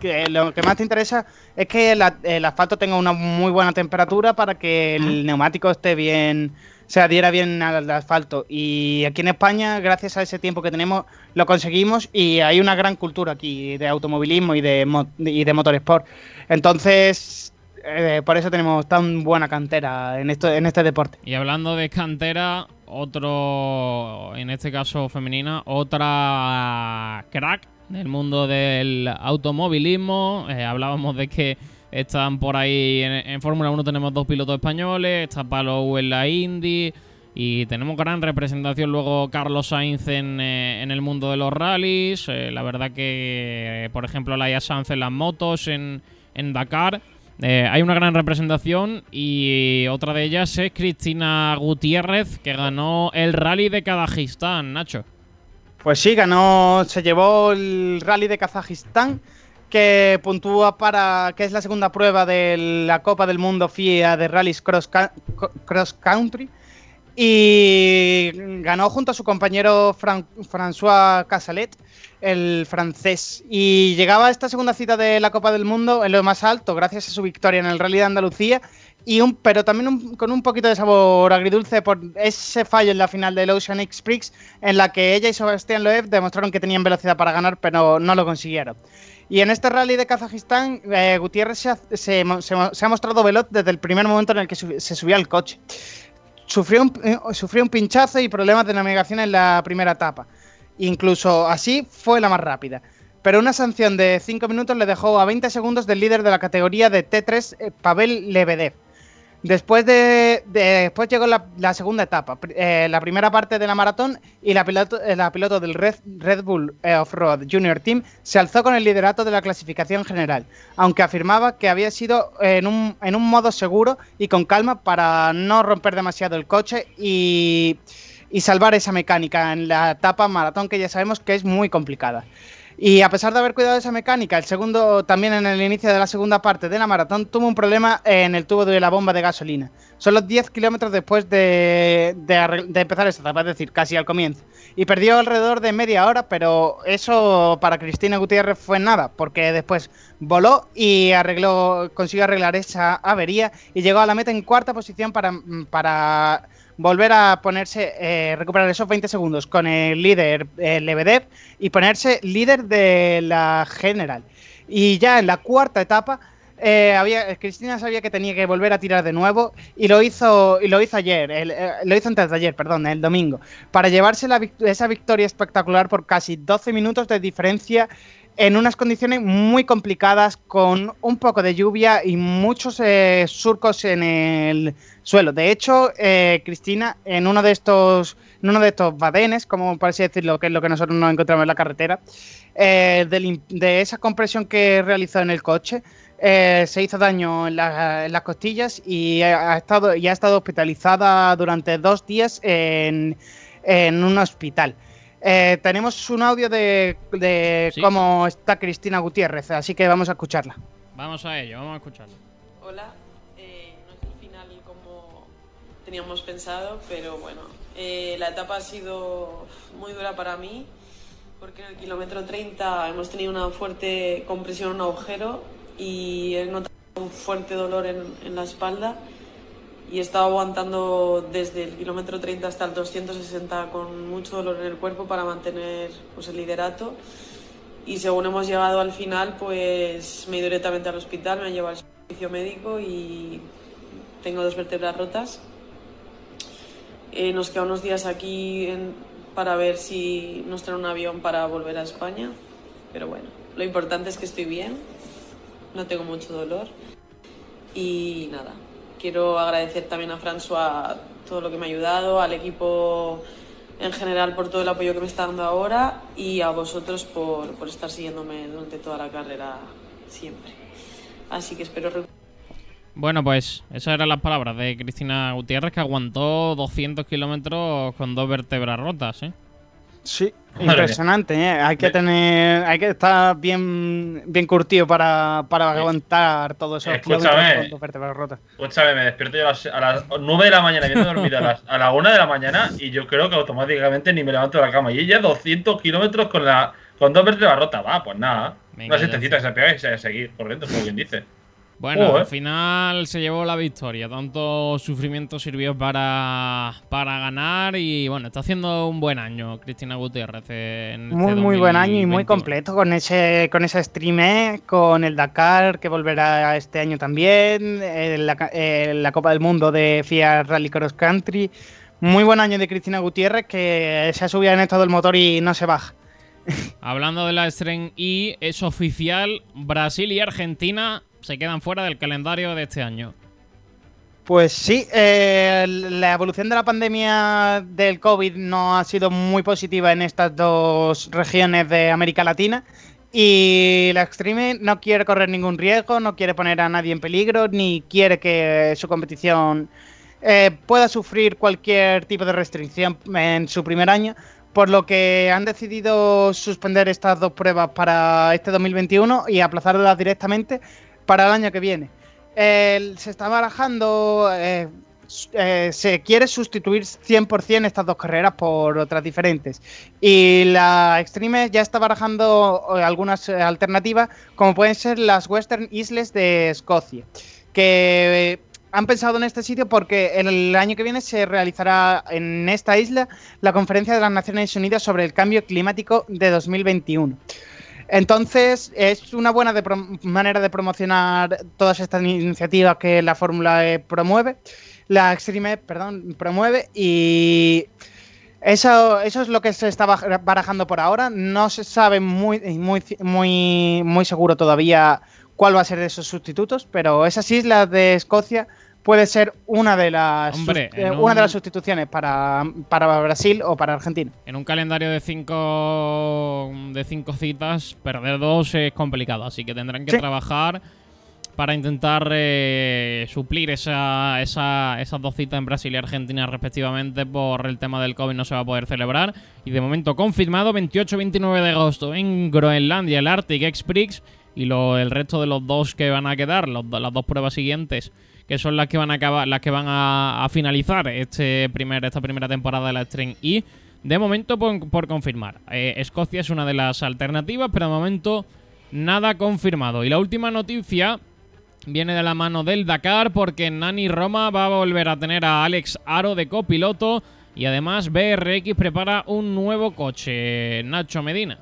que lo que más te interesa es que la- el asfalto tenga una muy buena temperatura para que el neumático esté bien, se adhiera bien al asfalto. Y aquí en España, gracias a ese tiempo que tenemos, lo conseguimos y hay una gran cultura aquí de automovilismo y de, y de motorsport. Entonces, eh, por eso tenemos tan buena cantera en, esto, en este deporte. Y hablando de cantera, otro, en este caso femenina, otra crack del mundo del automovilismo. Eh, hablábamos de que están por ahí en, Fórmula 1 tenemos dos pilotos españoles, está Palou en la Indy y tenemos gran representación luego Carlos Sainz en, eh, en el mundo de los rallies. Eh, la verdad que, eh, por ejemplo, Laia Sanz en las motos en, en Dakar. Eh, hay una gran representación y otra de ellas es Cristina Gutiérrez, que ganó el rally de Kazajistán, Nacho. Pues sí, ganó, se llevó el rally de Kazajistán, que puntúa para, que es la segunda prueba de la Copa del Mundo FIA de Rallys Cross, Country. Y ganó junto a su compañero Fran- François Casalet, el francés. Y llegaba a esta segunda cita de la Copa del Mundo en lo más alto, gracias a su victoria en el Rally de Andalucía. Y un, pero también con un poquito de sabor agridulce por ese fallo en la final del Ocean X Prix, en la que ella y Sebastián Loeb demostraron que tenían velocidad para ganar, pero no lo consiguieron. Y en este rally de Kazajistán, eh, Gutiérrez se ha, mostrado veloz desde el primer momento en el que se subía al coche. Sufrió un, eh, sufrió un pinchazo y problemas de navegación en la primera etapa. Incluso así fue la más rápida. Pero una sanción de 5 minutos le dejó a 20 segundos del líder de la categoría de T3, eh, Pavel Lebedev. Después, de, de- después llegó la, segunda etapa, eh, la primera parte de la maratón y la piloto, eh, la piloto del Red, Red Bull eh, Off-Road Junior Team se alzó con el liderato de la clasificación general, aunque afirmaba que había sido en un, en un modo seguro y con calma para no romper demasiado el coche y, y salvar esa mecánica en la etapa maratón que ya sabemos que es muy complicada. Y a pesar de haber cuidado esa mecánica, el segundo, también en el inicio de la segunda parte de la maratón, tuvo un problema en el tubo de la bomba de gasolina. Solo 10 kilómetros después de, de empezar esta etapa, es decir, casi al comienzo. Y perdió alrededor de media hora, pero eso para Cristina Gutiérrez fue nada, porque después voló y arregló, consiguió arreglar esa avería y llegó a la meta en cuarta posición para, para volver a ponerse, eh, recuperar esos 20 segundos con el líder eh, Lebedev y ponerse líder de la general. Y ya en la cuarta etapa, eh, había, Cristina sabía que tenía que volver a tirar de nuevo y lo hizo, y lo hizo ayer, eh, lo hizo antes de ayer, perdón, el domingo, para llevarse la esa victoria espectacular por casi 12 minutos de diferencia en unas condiciones muy complicadas, con un poco de lluvia y muchos eh, surcos en el suelo. De hecho, eh, Cristina, en uno de estos, en uno de estos badenes, como parece decirlo, que es lo que nosotros nos encontramos en la carretera, eh, de, esa compresión que realizó en el coche, se hizo daño en, la, en, las costillas y ha estado, y ha estado hospitalizada durante dos días en un hospital. Eh, tenemos un audio de, de sí. cómo está Cristina Gutiérrez, así que vamos a escucharla. Vamos a ello, vamos a escucharla. Hola, eh, no es el final como teníamos pensado, pero bueno, eh, la etapa ha sido muy dura para mí, porque en el kilómetro 30 hemos tenido una fuerte compresión, un agujero, y he notado un fuerte dolor en, en la espalda y he estado aguantando desde el kilómetro 30 hasta el 260 con mucho dolor en el cuerpo para mantener pues, el liderato. Y según hemos llegado al final, pues me he ido directamente al hospital, me han llevado al servicio médico y tengo dos vértebras rotas. Eh, nos quedan unos días aquí en, para ver si nos traen un avión para volver a España. Pero bueno, lo importante es que estoy bien, no tengo mucho dolor y nada, quiero agradecer también a François todo lo que me ha ayudado, al equipo en general por todo el apoyo que me está dando ahora y a vosotros por, por estar siguiéndome durante toda la carrera siempre. Así que espero... Bueno, pues esas eran las palabras de Cristina Gutiérrez que aguantó 200 kilómetros con dos vértebras rotas, ¿eh? Sí, impresionante, ¿eh? Hay que tener, hay que estar bien, bien curtido para, para aguantar todo eso. Escúchame, escúchame, me despierto yo a las, a las 9 de la mañana, viendo dormida a las, a la 1 de la mañana y yo creo que automáticamente ni me levanto de la cama. Y ella 200 kilómetros con la con dos vértebras rotas, va, pues nada. Una sentecita que se pega y se seguir corriendo, como quien dice. Bueno, al final se llevó la victoria. Tanto sufrimiento sirvió para, para ganar y bueno, está haciendo un buen año Cristina Gutiérrez. En muy, este muy buen año y muy completo con ese, con ese stream, con el Dakar que volverá este año también, la, la, Copa del Mundo de FIA Rally Cross Country. Muy buen año de Cristina Gutiérrez que se ha subido en estado del motor y no se baja. Hablando de la Stren y es oficial, Brasil y Argentina se quedan fuera del calendario de este año. Pues sí, eh, la evolución de la pandemia del COVID no ha sido muy positiva en estas dos regiones de América Latina y la Extreme no quiere correr ningún riesgo, no quiere poner a nadie en peligro, ni quiere que su competición eh, pueda sufrir cualquier tipo de restricción en su primer año, por lo que han decidido suspender estas dos pruebas para este 2021 y aplazarlas directamente para el año que viene. Eh, se está barajando, eh, eh, se quiere sustituir 100% estas dos carreras por otras diferentes. Y la Extreme ya está barajando algunas alternativas, como pueden ser las Western Isles de Escocia, que han pensado en este sitio porque el año que viene se realizará en esta isla la conferencia de las Naciones Unidas sobre el cambio climático de 2021. Entonces, es una buena manera de promocionar todas estas iniciativas que la Fórmula E promueve, la Extreme, perdón, promueve y eso, eso es lo que se está barajando por ahora. No se sabe muy, muy, muy, muy seguro todavía cuál va a ser de esos sustitutos, pero esas islas de Escocia puede ser una de las Hombre, eh, una un... de las sustituciones para, para, Brasil o para Argentina. En un calendario de cinco de cinco citas, perder dos es complicado, así que tendrán que sí. trabajar para intentar eh, suplir esa, esa, esas dos citas en Brasil y Argentina respectivamente por el tema del COVID no se va a poder celebrar. Y de momento confirmado 28-29 de agosto en Groenlandia el Arctic X-Prix y lo, el resto de los dos que van a quedar, los, las dos pruebas siguientes que son las que van a acabar, las que van a, finalizar este primer, esta primera temporada de la Stream y de momento por, por confirmar. Eh, Escocia es una de las alternativas, pero de momento nada confirmado. Y la última noticia viene de la mano del Dakar porque Nani Roma va a volver a tener a Alex Aro de copiloto y además BRX prepara un nuevo coche. Nacho Medina.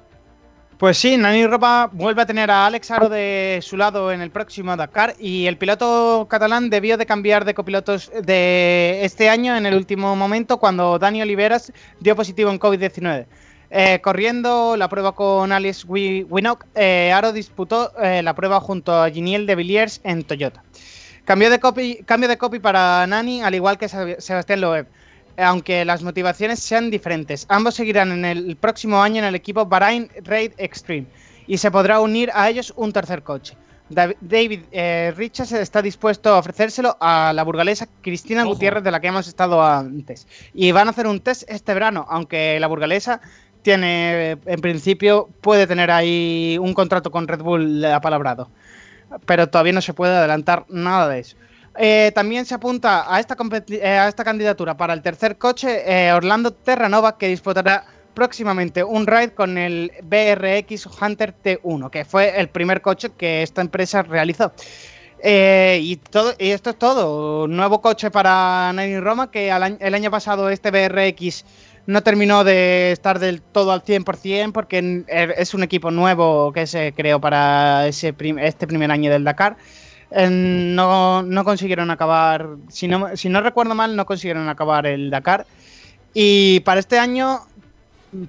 Pues sí, Nani Ropa vuelve a tener a Alex Aro de su lado en el próximo Dakar y el piloto catalán debió de cambiar de copilotos de este año en el último momento cuando Dani Oliveras dio positivo en COVID-19. Eh, corriendo la prueba con Alice Winock, eh, Aro disputó eh, la prueba junto a Giniel de Villiers en Toyota. De cambio de copy para Nani, al igual que Sebastián Loeb, aunque las motivaciones sean diferentes. Ambos seguirán en el próximo año en el equipo Bahrain Raid Extreme y se podrá unir a ellos un tercer coche. David eh, Richards está dispuesto a ofrecérselo a la burgalesa Cristina Gutiérrez, de la que hemos estado antes. Y van a hacer un test este verano, aunque la burgalesa tiene, en principio, puede tener ahí un contrato con Red Bull apalabrado. Pero todavía no se puede adelantar nada de eso. Eh, también se apunta a esta, eh, a esta candidatura para el tercer coche Orlando Terranova, que disputará próximamente un ride con el BRX Hunter T1, que fue el primer coche que esta empresa realizó. Eh, y, esto es todo. Nuevo coche para Nani Roma, que el año pasado este BRX no terminó de estar del todo al 100% porque es un equipo nuevo que se creó para este primer año del Dakar. Eh, no, no, consiguieron acabar, si no, si no recuerdo mal, no consiguieron acabar el Dakar. Y para este año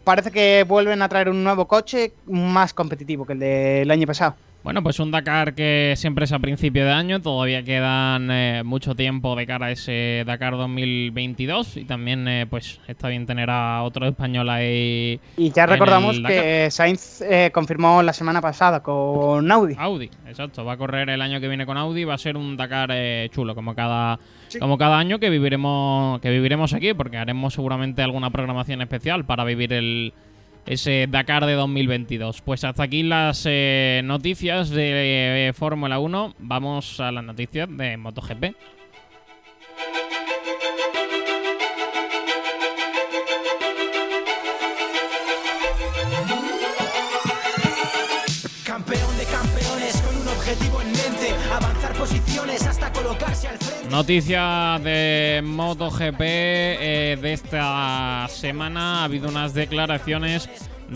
parece que vuelven a traer un nuevo coche más competitivo que el del año pasado. Bueno, pues un Dakar que siempre es a principio de año, todavía quedan eh, mucho tiempo de cara a ese Dakar 2022 y también eh, pues está bien tener a otro español ahí. Y ya recordamos que Sainz eh, confirmó la semana pasada con Audi. Audi, exacto, va a correr el año que viene con Audi, va a ser un Dakar chulo como cada como cada año que viviremos que viviremos aquí porque haremos seguramente alguna programación especial para vivir el ese Dakar de 2022. Pues hasta aquí las eh, noticias de eh, Fórmula 1. Vamos a las noticias de MotoGP. Noticias de MotoGP eh, de esta semana. Ha habido unas declaraciones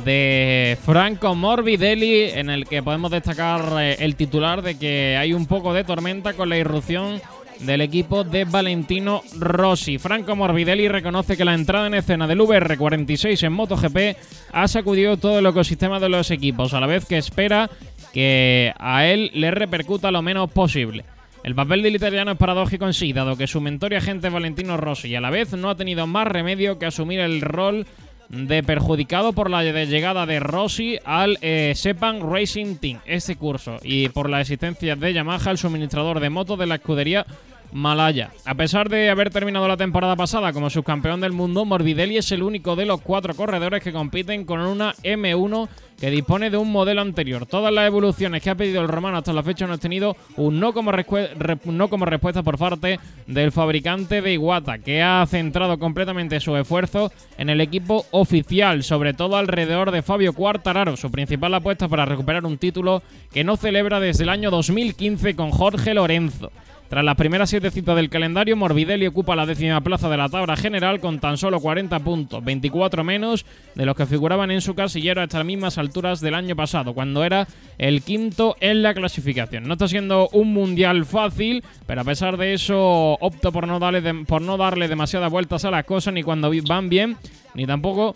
de Franco Morbidelli en el que podemos destacar eh, el titular de que hay un poco de tormenta con la irrupción del equipo de Valentino Rossi. Franco Morbidelli reconoce que la entrada en escena del VR46 en MotoGP ha sacudido todo el ecosistema de los equipos, a la vez que espera que a él le repercuta lo menos posible. El papel del italiano es paradójico en sí, dado que su mentor y agente Valentino Rossi a la vez no ha tenido más remedio que asumir el rol de perjudicado por la llegada de Rossi al eh, Sepan Racing Team este curso y por la existencia de Yamaha, el suministrador de motos de la escudería Malaya. A pesar de haber terminado la temporada pasada como subcampeón del mundo, Morbidelli es el único de los cuatro corredores que compiten con una M1 que dispone de un modelo anterior. Todas las evoluciones que ha pedido el romano hasta la fecha no han tenido un no como, respuesta por parte del fabricante de Iwata, que ha centrado completamente su esfuerzo en el equipo oficial, sobre todo alrededor de Fabio Quartararo, su principal apuesta para recuperar un título que no celebra desde el año 2015 con Jorge Lorenzo. Tras las primeras siete citas del calendario, Morbidelli ocupa la décima plaza de la tabla general con tan solo 40 puntos, 24 menos de los que figuraban en su casillero a estas mismas alturas del año pasado, cuando era el quinto en la clasificación. No está siendo un mundial fácil, pero a pesar de eso opto por no darle, por no darle demasiadas vueltas a las cosas ni cuando van bien, ni tampoco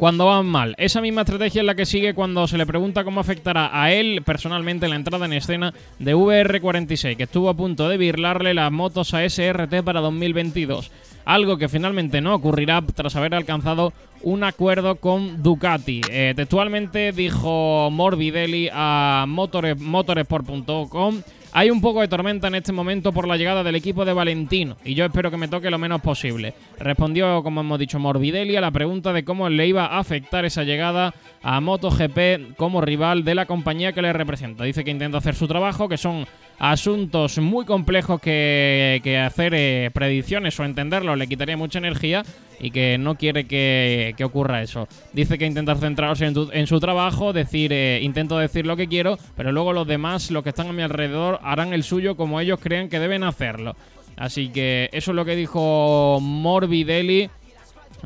cuando van mal. Esa misma estrategia es la que sigue cuando se le pregunta cómo afectará a él personalmente la entrada en escena de VR46, que estuvo a punto de virlarle las motos a SRT para 2022. Algo que finalmente no ocurrirá tras haber alcanzado un acuerdo con Ducati. Eh, textualmente dijo Morbidelli a motoresport.com hay un poco de tormenta en este momento por la llegada del equipo de Valentino y yo espero que me toque lo menos posible. Respondió, como hemos dicho, Morbidelli a la pregunta de cómo le iba a afectar esa llegada a MotoGP como rival de la compañía que le representa. Dice que intenta hacer su trabajo, que son asuntos muy complejos que, hacer eh, predicciones o entenderlo le quitaría mucha energía y que no quiere que, ocurra eso. Dice que intenta centrarse en, su trabajo, decir, eh, intento decir lo que quiero, pero luego los demás, los que están a mi alrededor, harán el suyo como ellos crean que deben hacerlo. Así que eso es lo que dijo Morbidelli,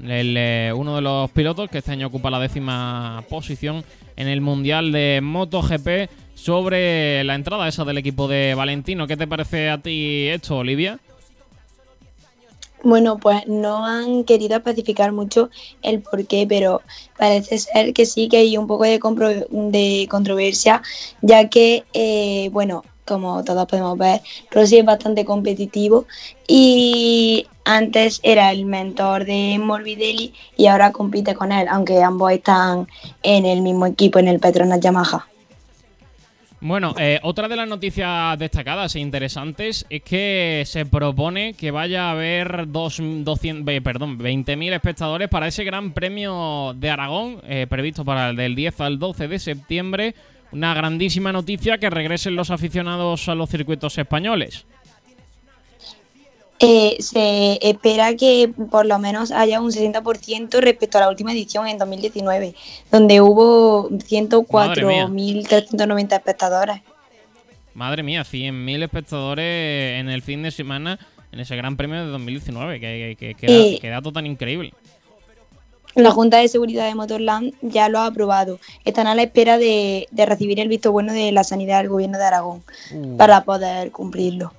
el, eh, uno de los pilotos que este año ocupa la décima posición en el Mundial de MotoGP sobre la entrada esa del equipo de Valentino. ¿Qué te parece a ti esto, Olivia? Bueno, pues no han querido especificar mucho el por qué, pero parece ser que sí que hay un poco de, de controversia, ya que, eh, bueno, como todos podemos ver, Rossi es bastante competitivo y antes era el mentor de Morbidelli y ahora compite con él, aunque ambos están en el mismo equipo, en el Petronas Yamaha. Bueno, eh, otra de las noticias destacadas e interesantes es que se propone que vaya a haber dos, 200, perdón, 20.000 espectadores para ese Gran Premio de Aragón, eh, previsto para el del 10 al 12 de septiembre. Una grandísima noticia que regresen los aficionados a los circuitos españoles. Eh, se espera que por lo menos haya un 60% respecto a la última edición en 2019, donde hubo 104.390 espectadores. Madre mía, 100.000 espectadores en el fin de semana en ese Gran Premio de 2019, que, que, que, que dato tan increíble. La Junta de Seguridad de Motorland ya lo ha aprobado. Están a la espera de, recibir el visto bueno de la sanidad del gobierno de Aragón uh. para poder cumplirlo.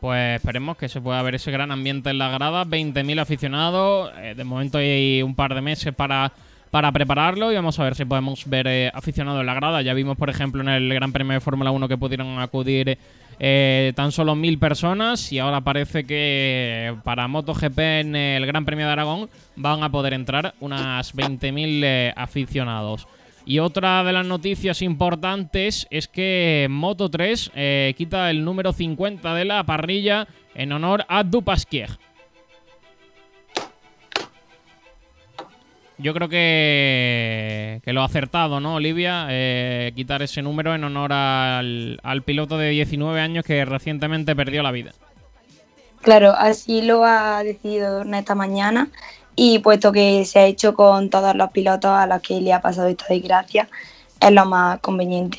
Pues esperemos que se pueda ver ese gran ambiente en la grada. 20.000 aficionados. Eh, de momento hay un par de meses para, para prepararlo y vamos a ver si podemos ver eh, aficionados en la grada. Ya vimos, por ejemplo, en el Gran Premio de Fórmula 1 que pudieron acudir eh, tan solo mil personas y ahora parece que para MotoGP en el Gran Premio de Aragón van a poder entrar unas 20.000 aficionados. Y otra de las noticias importantes es que Moto 3 eh, quita el número 50 de la parrilla en honor a Dupasquier. Yo creo que, que lo ha acertado, ¿no, Olivia? Eh, quitar ese número en honor al, al piloto de 19 años que recientemente perdió la vida. Claro, así lo ha decidido esta mañana y puesto que se ha hecho con todos los pilotos a los que le ha pasado esta desgracia, es lo más conveniente.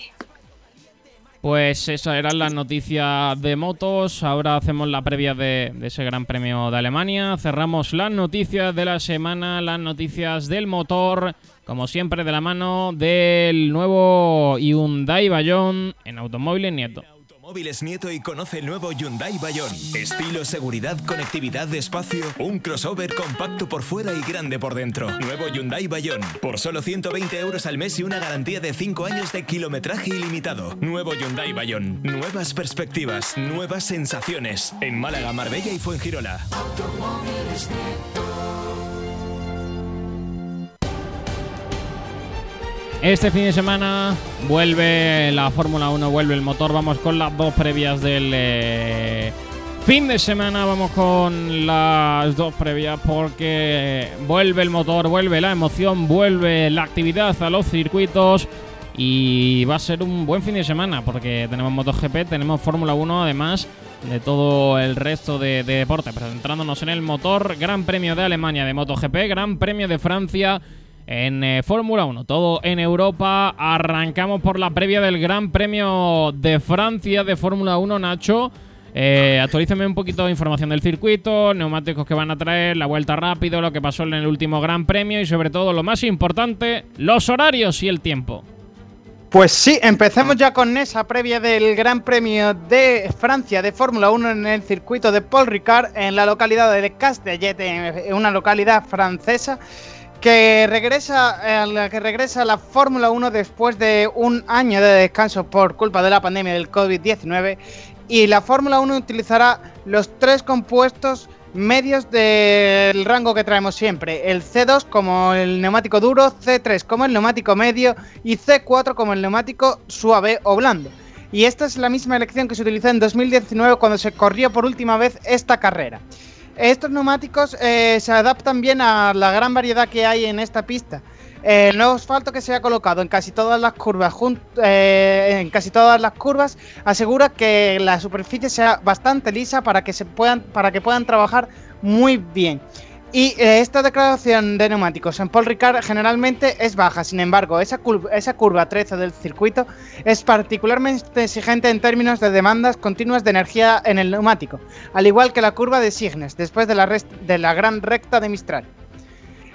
Pues esas eran las noticias de motos. Ahora hacemos la previa de, ese Gran Premio de Alemania. Cerramos las noticias de la semana, las noticias del motor, como siempre de la mano del nuevo Hyundai Bayón en Automóviles Nieto. Móviles Nieto y conoce el nuevo Hyundai Bayon. Estilo, seguridad, conectividad de espacio, un crossover compacto por fuera y grande por dentro. Nuevo Hyundai Bayon. Por solo 120 euros al mes y una garantía de 5 años de kilometraje ilimitado. Nuevo Hyundai Bayon. Nuevas perspectivas, nuevas sensaciones. En Málaga, Marbella y Fuengirola. Automóviles Este fin de semana vuelve la Fórmula 1, vuelve el motor. Vamos con las dos previas del eh, fin de semana. Vamos con las dos previas porque vuelve el motor, vuelve la emoción, vuelve la actividad a los circuitos. Y va a ser un buen fin de semana porque tenemos MotoGP, tenemos Fórmula 1, además de todo el resto de, de deporte. Pero centrándonos en el motor, Gran Premio de Alemania de MotoGP, Gran Premio de Francia en eh, Fórmula 1. Todo en Europa. Arrancamos por la previa del Gran Premio de Francia de Fórmula 1, Nacho. Eh, actualízame un poquito de información del circuito, neumáticos que van a traer, la vuelta rápido, lo que pasó en el último Gran Premio y sobre todo lo más importante, los horarios y el tiempo. Pues sí, empecemos ya con esa previa del Gran Premio de Francia de Fórmula 1 en el circuito de Paul Ricard en la localidad de Castellet, en una localidad francesa que regresa, la que regresa la Fórmula 1 después de un año de descanso por culpa de la pandemia del COVID-19 y la Fórmula 1 utilizará los tres compuestos medios del rango que traemos siempre, el C2 como el neumático duro, C3 como el neumático medio y C4 como el neumático suave o blando. Y esta es la misma elección que se utilizó en 2019 cuando se corrió por última vez esta carrera. Estos neumáticos eh, se adaptan bien a la gran variedad que hay en esta pista. El nuevo asfalto que se ha colocado en casi todas las curvas, eh, en casi todas las curvas, asegura que la superficie sea bastante lisa para que se puedan, para que puedan trabajar muy bien. Y eh, esta declaración de neumáticos en Paul Ricard generalmente es baja, sin embargo, esa curva, esa curva 13 del circuito es particularmente exigente en términos de demandas continuas de energía en el neumático, al igual que la curva de Signes, después de la, de la gran recta de Mistral.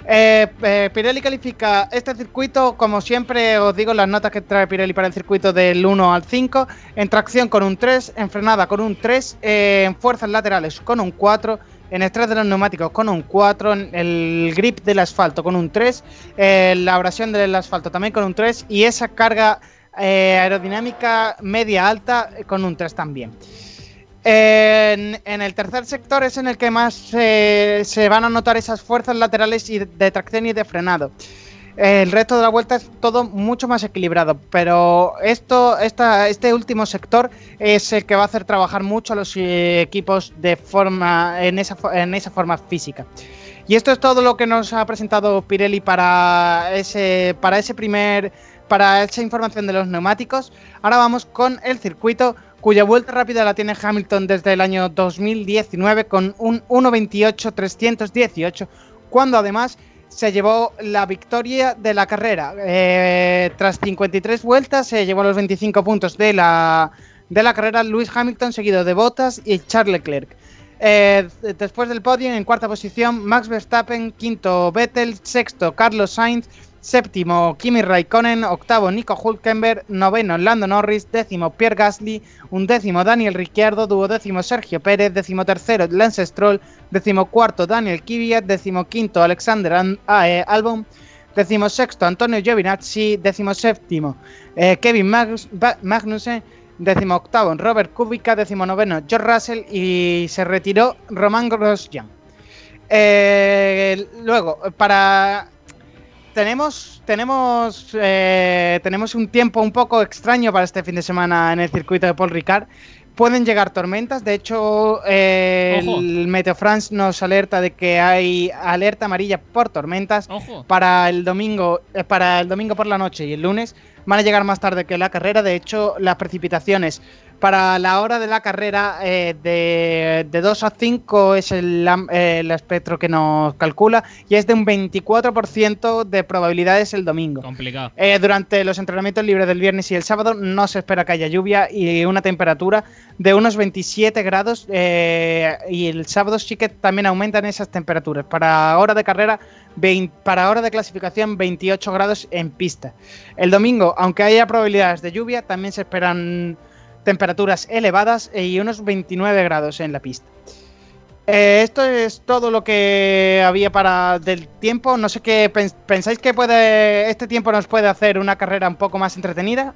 Eh, eh, Pirelli califica este circuito, como siempre os digo, las notas que trae Pirelli para el circuito del 1 al 5, en tracción con un 3, en frenada con un 3, en fuerzas laterales con un 4 en estrés de los neumáticos con un 4, el grip del asfalto con un 3, eh, la abrasión del asfalto también con un 3 y esa carga eh, aerodinámica media alta con un 3 también. En, en, el tercer sector es en el que más se van a notar esas fuerzas laterales y de tracción y de frenado. El resto de la vuelta es todo mucho más equilibrado, pero esto, esta, este último sector es el que va a hacer trabajar mucho a los equipos de forma, en, esa, en esa forma física. Y esto es todo lo que nos ha presentado Pirelli para ese, para ese primer, para esa información de los neumáticos. Ahora vamos con el circuito cuya vuelta rápida la tiene Hamilton desde el año 2019 con un 1.28.318, cuando además se llevó la victoria de la carrera. Eh, tras 53 vueltas se llevó los 25 puntos de la, de la carrera Lewis Hamilton, seguido de Bottas y Charles Leclerc. Eh, después del podio, en cuarta posición, Max Verstappen, quinto Vettel, sexto Carlos Sainz, Séptimo, Kimi Raikkonen. Octavo, Nico Hulkenberg. Noveno, Lando Norris. Décimo, Pierre Gasly. Undécimo, Daniel Ricciardo. Duodécimo, Sergio Pérez. Décimo tercero, Lance Stroll. Décimo cuarto, Daniel Kvyat. Décimo quinto, Alexander ah, eh, Albon. Décimo sexto, Antonio Giovinazzi. Décimo séptimo, eh, Kevin Magnussen. Décimo octavo, Robert Kubica. Décimo noveno, George Russell. Y se retiró Roman Grosjean. Eh, luego, para tenemos, tenemos, eh, tenemos un tiempo un poco extraño para este fin de semana en el circuito de Paul Ricard. Pueden llegar tormentas, de hecho eh, el Meteo France nos alerta de que hay alerta amarilla por tormentas para el domingo, eh, para el domingo por la noche y el lunes van a llegar más tarde que la carrera. De hecho, las precipitaciones para la hora de la carrera, eh, de, 2 a 5 es el, espectro que nos calcula y es de un 24% de probabilidades el domingo. Complicado. Eh, durante los entrenamientos libres del viernes y el sábado no se espera que haya lluvia y una temperatura de unos 27 grados eh, y el sábado sí que también aumentan esas temperaturas. Para hora de carrera, para hora de clasificación 28 grados en pista. El domingo, aunque haya probabilidades de lluvia, también se esperan temperaturas elevadas y unos 29 grados en la pista. Eh, esto es todo lo que había para del tiempo. No sé qué pensáis que puede este tiempo nos puede hacer una carrera un poco más entretenida.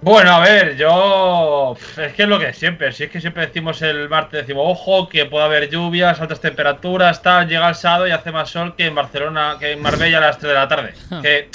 Bueno, a ver, yo es que es lo que siempre, si es que siempre decimos el martes, decimos, ojo, que puede haber lluvias, altas temperaturas, tal, llega el sábado y hace más sol que en Barcelona, que en Marbella a las 3 de la tarde. que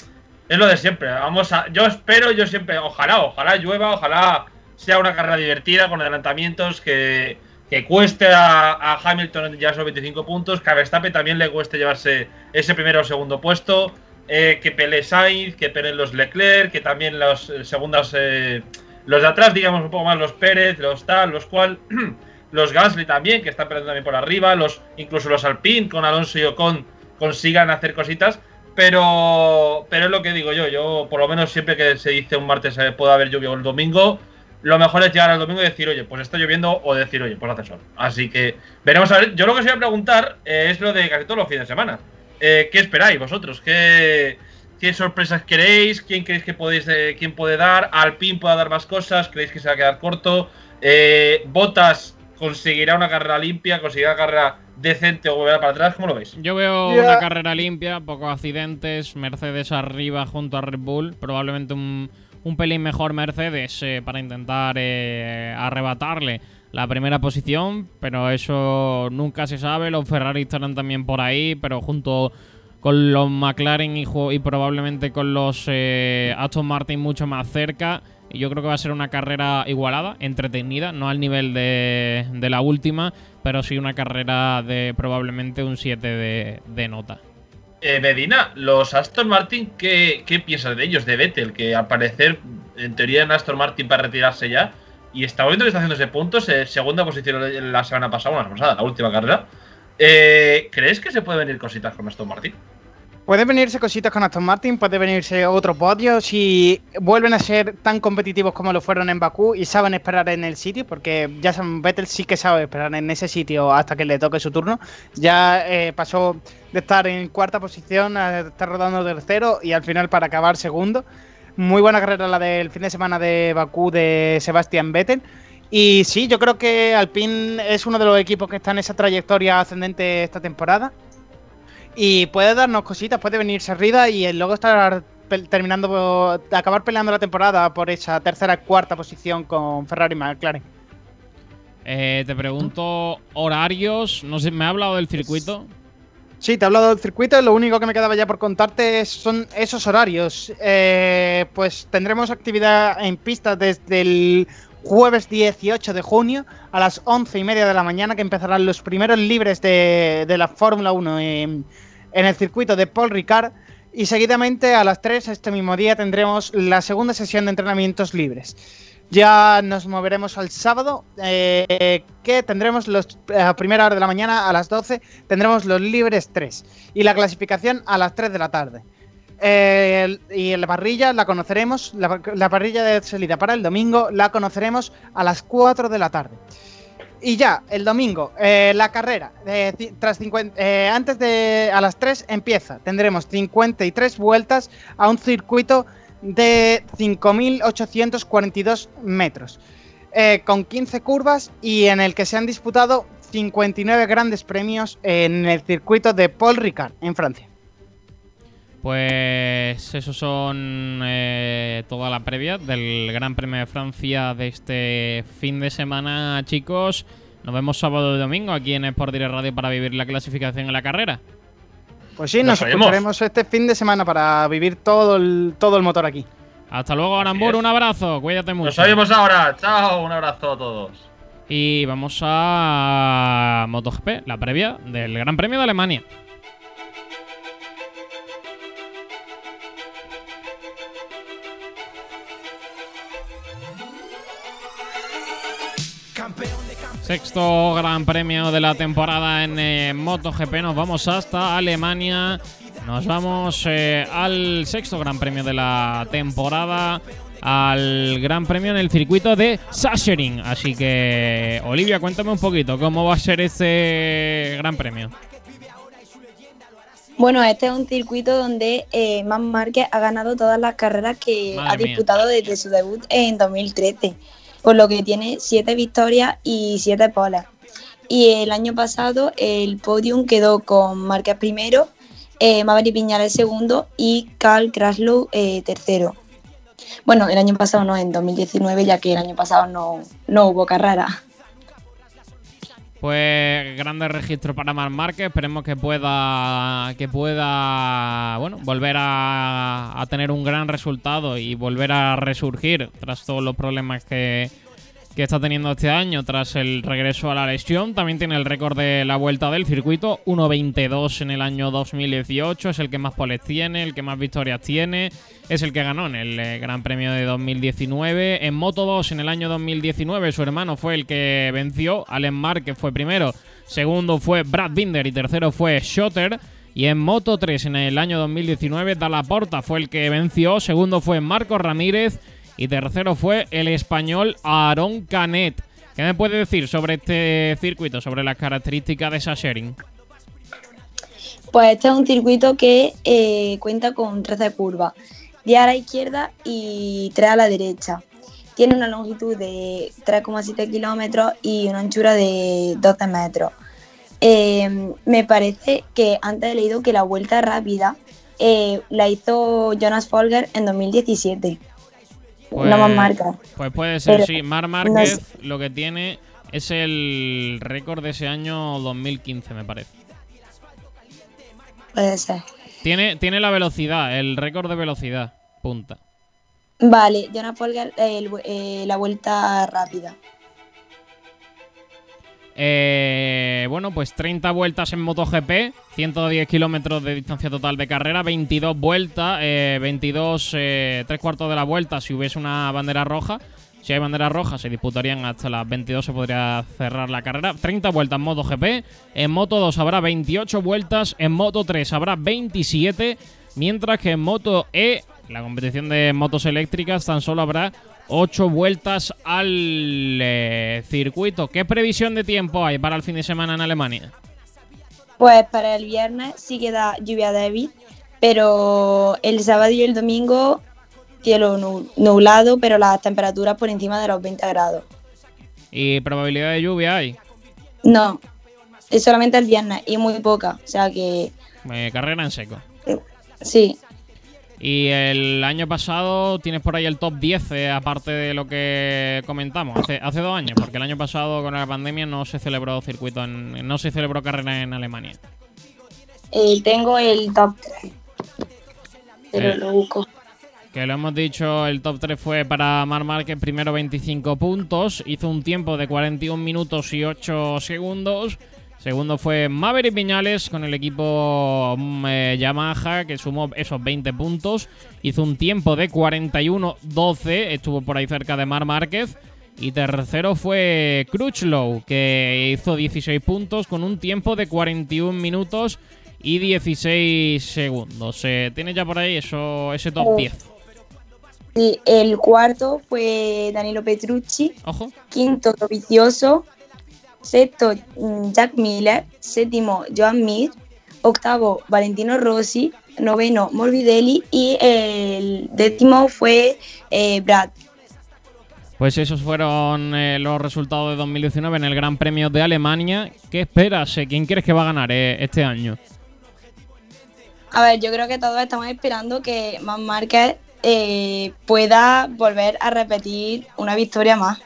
es lo de siempre. Vamos a, yo espero, yo siempre, ojalá, ojalá llueva, ojalá sea una carrera divertida con adelantamientos que, cueste a, Hamilton ya esos 25 puntos, que a Verstappen también le cueste llevarse ese primero o segundo puesto, eh, que pelee Sainz, que peleen los Leclerc, que también los eh, segundas, eh, los de atrás, digamos un poco más los Pérez, los tal, los cual, los Gasly también, que están peleando también por arriba, los incluso los Alpine con Alonso y Ocon consigan hacer cositas. Pero, pero es lo que digo yo, yo por lo menos siempre que se dice un martes puede haber lluvia o el domingo, lo mejor es llegar al domingo y decir, oye, pues está lloviendo, o decir, oye, pues hace sol. Así que veremos a ver. Yo lo que os voy a preguntar eh, es lo de casi todos los fines de semana. Eh, ¿Qué esperáis vosotros? ¿Qué, ¿Qué, sorpresas queréis? ¿Quién creéis que podéis, eh, quién puede dar? ¿Alpin puede dar más cosas? ¿Creéis que se va a quedar corto? ¿Botas conseguirá una carrera limpia? ¿Conseguirá una carrera decente o volverá para atrás? ¿Cómo lo veis? Yo veo una carrera limpia, pocos accidentes, Mercedes arriba junto a Red Bull, probablemente un un pelín mejor Mercedes eh, para intentar eh, arrebatarle la primera posición, pero eso nunca se sabe. Los Ferrari estarán también por ahí, pero junto con los McLaren y, probablemente con los eh, Aston Martin mucho más cerca. Y yo creo que va a ser una carrera igualada, entretenida, no al nivel de, la última, pero sí una carrera de probablemente un 7 de, de nota. Eh, Medina, los Aston Martin, ¿qué, ¿qué, piensas de ellos? De Vettel, que al parecer, en teoría, en Aston Martin para retirarse ya. Y está viendo que está haciendo ese punto, segunda posición la semana pasada, una pasada, la última carrera. Eh, ¿Crees que se puede venir cositas con Aston Martin? Puede venirse cositas con Aston Martin, puede venirse otro podio si vuelven a ser tan competitivos como lo fueron en Bakú y saben esperar en el sitio, porque ya Vettel sí que sabe esperar en ese sitio hasta que le toque su turno. Ya eh, pasó de estar en cuarta posición a estar rodando tercero y al final para acabar segundo. Muy buena carrera la del fin de semana de Bakú de Sebastián Vettel. Y sí, yo creo que Alpine es uno de los equipos que está en esa trayectoria ascendente esta temporada. Y puede darnos cositas, puede venirse arriba y luego estar terminando, acabar peleando la temporada por esa tercera cuarta posición con Ferrari y McLaren. Eh, te pregunto horarios, no sé, ¿me ha hablado del circuito? Sí, te he hablado del circuito. Lo único que me quedaba ya por contarte son esos horarios. Eh, pues tendremos actividad en pista desde el jueves 18 de junio a las 11 y media de la mañana, que empezarán los primeros libres de, la Fórmula 1 en, en, el circuito de Paul Ricard. Y seguidamente a las 3 este mismo día tendremos la segunda sesión de entrenamientos libres. Ya nos moveremos al sábado, eh, que tendremos los, a primera hora de la mañana, a las 12, tendremos los libres 3 y la clasificación a las 3 de la tarde. Eh, y la parrilla la conoceremos, la, parrilla de salida para el domingo la conoceremos a las 4 de la tarde. Y ya, el domingo, eh, la carrera, tras 50, antes de a las 3 empieza, tendremos 53 vueltas a un circuito de 5.842 metros, eh, con 15 curvas y en el que se han disputado 59 grandes premios en el circuito de Paul Ricard, en Francia. Pues eso son eh, toda la previa del Gran Premio de Francia de este fin de semana, chicos. Nos vemos sábado y domingo aquí en Sport Direct Radio para vivir la clasificación en la carrera. Pues sí, nos, escucharemos este fin de semana para vivir todo el, todo el motor aquí. Hasta luego, Arambur, un abrazo, cuídate mucho. Nos vemos ahora, chao, un abrazo a todos. Y vamos a MotoGP, la previa del Gran Premio de Alemania. Sexto gran premio de la temporada en eh, MotoGP. Nos vamos hasta Alemania. Nos vamos eh, al sexto gran premio de la temporada. Al gran premio en el circuito de Sachering. Así que, Olivia, cuéntame un poquito cómo va a ser ese gran premio. Bueno, este es un circuito donde eh, Man Márquez ha ganado todas las carreras que ha disputado desde su debut en 2013 por lo que tiene siete victorias y siete polas. Y el año pasado el podium quedó con Márquez primero, eh, Maverick Piñales segundo y Carl Kraslow eh, tercero. Bueno, el año pasado no, en 2019, ya que el año pasado no, no hubo carrera. Pues grande registro para Mar Márquez. Esperemos que pueda que pueda bueno volver a, a, tener un gran resultado y volver a resurgir tras todos los problemas que, que está teniendo este año tras el regreso a la lesión. También tiene el récord de la vuelta del circuito, 1.22 en el año 2018, es el que más poles tiene, el que más victorias tiene, es el que ganó en el eh, Gran Premio de 2019. En Moto 2 en el año 2019 su hermano fue el que venció, Allen que fue primero, segundo fue Brad Binder y tercero fue Schotter. Y en Moto 3 en el año 2019 Dalla Porta fue el que venció, segundo fue Marco Ramírez y tercero fue el español Aaron Canet. ¿Qué me puede decir sobre este circuito, sobre las características de Sachering? Pues este es un circuito que eh, cuenta con 13 curvas, 10 a la izquierda y 3 a la derecha. Tiene una longitud de 3,7 kilómetros y una anchura de 12 metros. Eh, me parece que antes he leído que la vuelta rápida eh, la hizo Jonas Folger en 2017. Pues, más marca. Pues puede ser, sí. Mar Márquez lo que tiene es el récord de ese año 2015, me parece. Puede ser. Tiene, tiene la velocidad, el récord de velocidad, punta. Vale, Jonas Folger, eh, la vuelta rápida. Eh, bueno, pues 30 vueltas en MotoGP, 110 kilómetros de distancia total de carrera, 22 vueltas, 22, eh, 3 cuartos de la vuelta si hubiese una bandera roja. Si hay bandera roja, se disputarían hasta las 22, se podría cerrar la carrera. 30 vueltas en MotoGP, en Moto 2 habrá 28 vueltas, en Moto 3 habrá 27, mientras que en Moto E, la competición de motos eléctricas, tan solo habrá 8 vueltas al eh, circuito. ¿Qué previsión de tiempo hay para el fin de semana en Alemania? Pues para el viernes sí queda lluvia débil, pero el sábado y el domingo cielo nublado, pero las temperaturas por encima de los 20 grados. ¿Y probabilidad de lluvia hay? No, es solamente el viernes y muy poca. O sea que Eh, carrera en seco. sí. Y el año pasado tienes por ahí el top 10, eh, aparte de lo que comentamos, hace, hace dos años, porque el año pasado con la pandemia no se celebró circuito, en, no se celebró carrera en Alemania. Eh, tengo el top 3. Pero Eh. lo busco. Que lo hemos dicho, el top 3 fue para Mar Márquez, primero 25 puntos, hizo un tiempo de 41 minutos y 8 segundos. Segundo fue Maverick Viñales con el equipo mm, eh, Yamaha, que sumó esos 20 puntos. Hizo un tiempo de 41-12, estuvo por ahí cerca de Mar Márquez. Y tercero fue Crutchlow, que hizo 16 puntos con un tiempo de 41 minutos y 16 segundos. ¿Tienes ya por ahí eso, ese top Oh. 10? Sí, el cuarto fue Danilo Petrucci. Ojo. Quinto, Vicioso. Sexto, mm, Jack Miller. Séptimo, Joan Mir. Octavo, Valentino Rossi. Noveno, Morbidelli. Y el décimo fue eh, Brad. Pues esos fueron eh, los resultados de 2019 en el Gran Premio de Alemania. ¿Qué esperas? eh? ¿Quién crees que va a ganar eh, este año? A ver, yo creo que todos estamos esperando que Marc Márquez pueda volver a repetir una victoria más.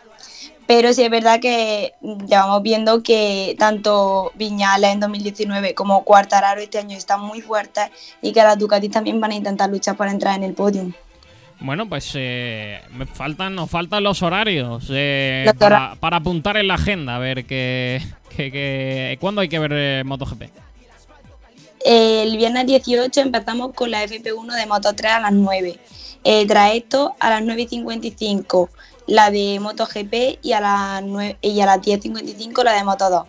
Pero sí es verdad que llevamos viendo que tanto Viñales en 2019 como Cuartararo este año están muy fuertes y que las Ducati también van a intentar luchar para entrar en el podium. Bueno, pues eh, me faltan, nos faltan los horarios eh, Los para, apuntar en la agenda, a ver que, que, que- cuándo hay que ver eh, MotoGP. El viernes 18 empezamos con la FP1 de Moto 3 a las 9. Eh, tras esto, a las 9.55 la de MotoGP y a las, 9 y a las 10.55 la de Moto 2.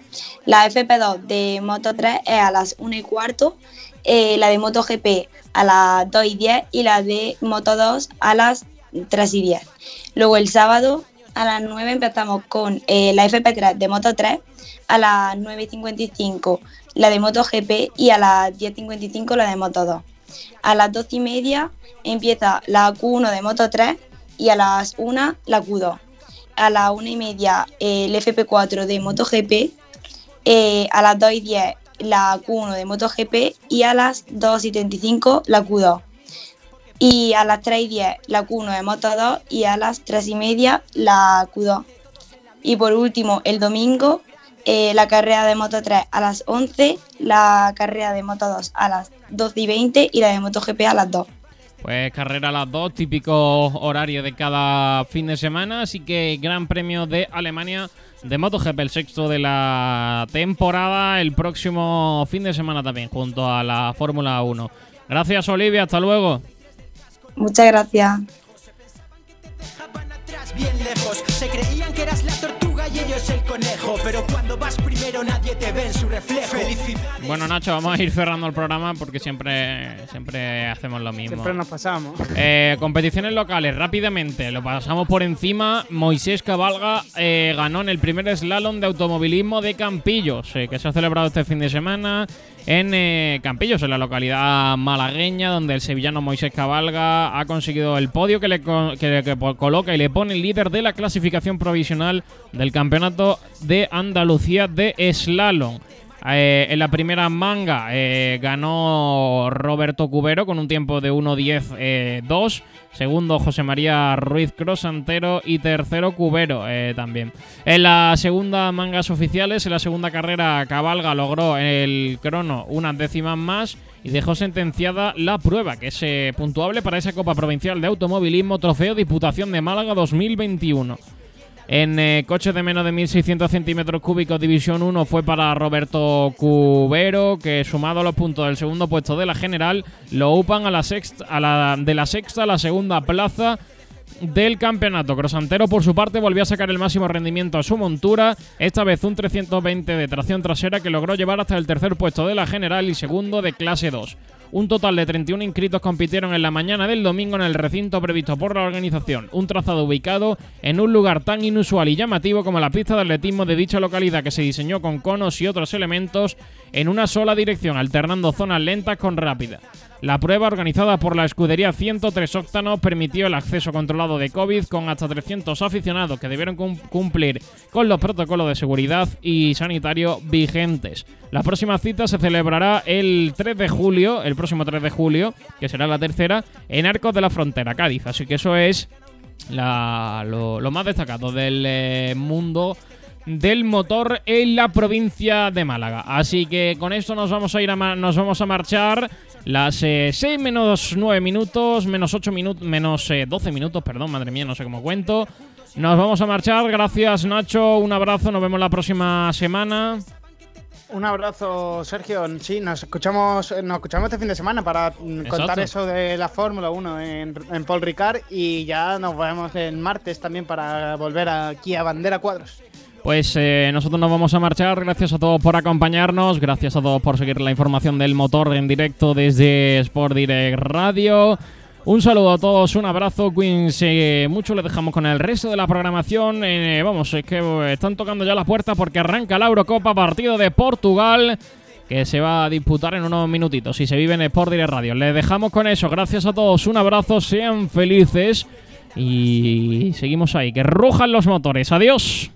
La FP2 de Moto 3 es a las 1 y cuarto, la de MotoGP a las 2 y 10 y la de Moto 2 a las 3 y 10. Luego el sábado a las 9 empezamos con la FP3 de Moto 3, a las 9.55 la de MotoGP y a las 10.55 la de Moto 2. A las 12 y media empieza la Q1 de Moto 3 y a las 1 la Q2. A las 1 y media eh, el FP4 de MotoGP, eh, a las 2 y 10 la Q1 de MotoGP y a las 2 y 35 la Q2. Y a las 3 y 10 la Q1 de Moto 2 y a las 3 y media la Q2. Y por último, el domingo, eh, la carrera de Moto 3 a las 11, la carrera de Moto 2 a las 12 y 20 y la de MotoGP a las 2. Pues carrera a las dos, típico horario de cada fin de semana. Así que Gran Premio de Alemania de MotoGP, el sexto de la temporada, el próximo fin de semana también, junto a la Fórmula 1. Gracias, Olivia, hasta luego. Muchas gracias. Dejaban atrás bien lejos. Se creían que eras la tortuga y ellos el conejo. Pero cuando vas primero nadie te ve en su reflejo. Felicidad. Bueno, Nacho, vamos a ir cerrando el programa porque siempre, siempre hacemos lo mismo. Siempre nos pasamos. Eh, competiciones locales, rápidamente, lo pasamos por encima. Moisés Cabalga eh, ganó en el primer slalom de automovilismo de Campillos, eh, que se ha celebrado este fin de semana en eh, Campillos, en la localidad malagueña, donde el sevillano Moisés Cabalga ha conseguido el podio que le, que coloca y le pone líder de la clasificación provisional del campeonato de Andalucía de slalom. Eh, en la primera manga eh, ganó Roberto Cubero con un tiempo de 1.10-2. Segundo José María Ruiz Crosantero y tercero Cubero eh, también. En la segunda mangas oficiales, en la segunda carrera Cabalga logró el crono unas décimas más y dejó sentenciada la prueba, que es eh, puntuable para esa Copa Provincial de Automovilismo Trofeo Diputación de Málaga 2021. En eh, coches de menos de 1.600 centímetros cúbicos, División 1 fue para Roberto Cubero, que sumado los puntos del segundo puesto de la general, lo upan a la sexta, de la sexta a la segunda plaza del campeonato. Crosantero, por su parte, volvió a sacar el máximo rendimiento a su montura, esta vez un 320 de tracción trasera que logró llevar hasta el tercer puesto de la general y segundo de clase 2. Un total de 31 inscritos compitieron en la mañana del domingo en el recinto previsto por la organización, un trazado ubicado en un lugar tan inusual y llamativo como la pista de atletismo de dicha localidad que se diseñó con conos y otros elementos en una sola dirección, alternando zonas lentas con rápidas. La prueba organizada por la escudería 103 Octano permitió el acceso controlado de COVID con hasta 300 aficionados que debieron cumplir con los protocolos de seguridad y sanitario vigentes. La próxima cita se celebrará el 3 de julio, el próximo 3 de julio, que será la tercera, en Arcos de la Frontera, Cádiz. Así que eso es lo, más destacado del eh, mundo del motor en la provincia de Málaga. Así que con esto nos vamos a ir a nos vamos a marchar las 6 eh, menos 9 minutos, menos 8 minutos, menos 12 eh, minutos, perdón, madre mía, no sé cómo cuento. Nos vamos a marchar, gracias Nacho, un abrazo, nos vemos la próxima semana. Un abrazo, Sergio. Sí, nos escuchamos, nos escuchamos este fin de semana para contar eso de la Fórmula 1 en, en Paul Ricard y ya nos vemos el martes también para volver aquí a Bandera Cuadros. Pues eh, nosotros nos vamos a marchar. Gracias a todos por acompañarnos. Gracias a todos por seguir la información del motor en directo desde Sport Direct Radio. Un saludo a todos, un abrazo, Queens. mucho le dejamos con el resto de la programación. Eh, vamos, es que están tocando ya la puerta porque arranca la Eurocopa, partido de Portugal, que se va a disputar en unos minutitos y se vive en Sport Direct Radio. Les dejamos con eso. Gracias a todos, un abrazo, sean felices y seguimos ahí. Que rujan los motores. Adiós.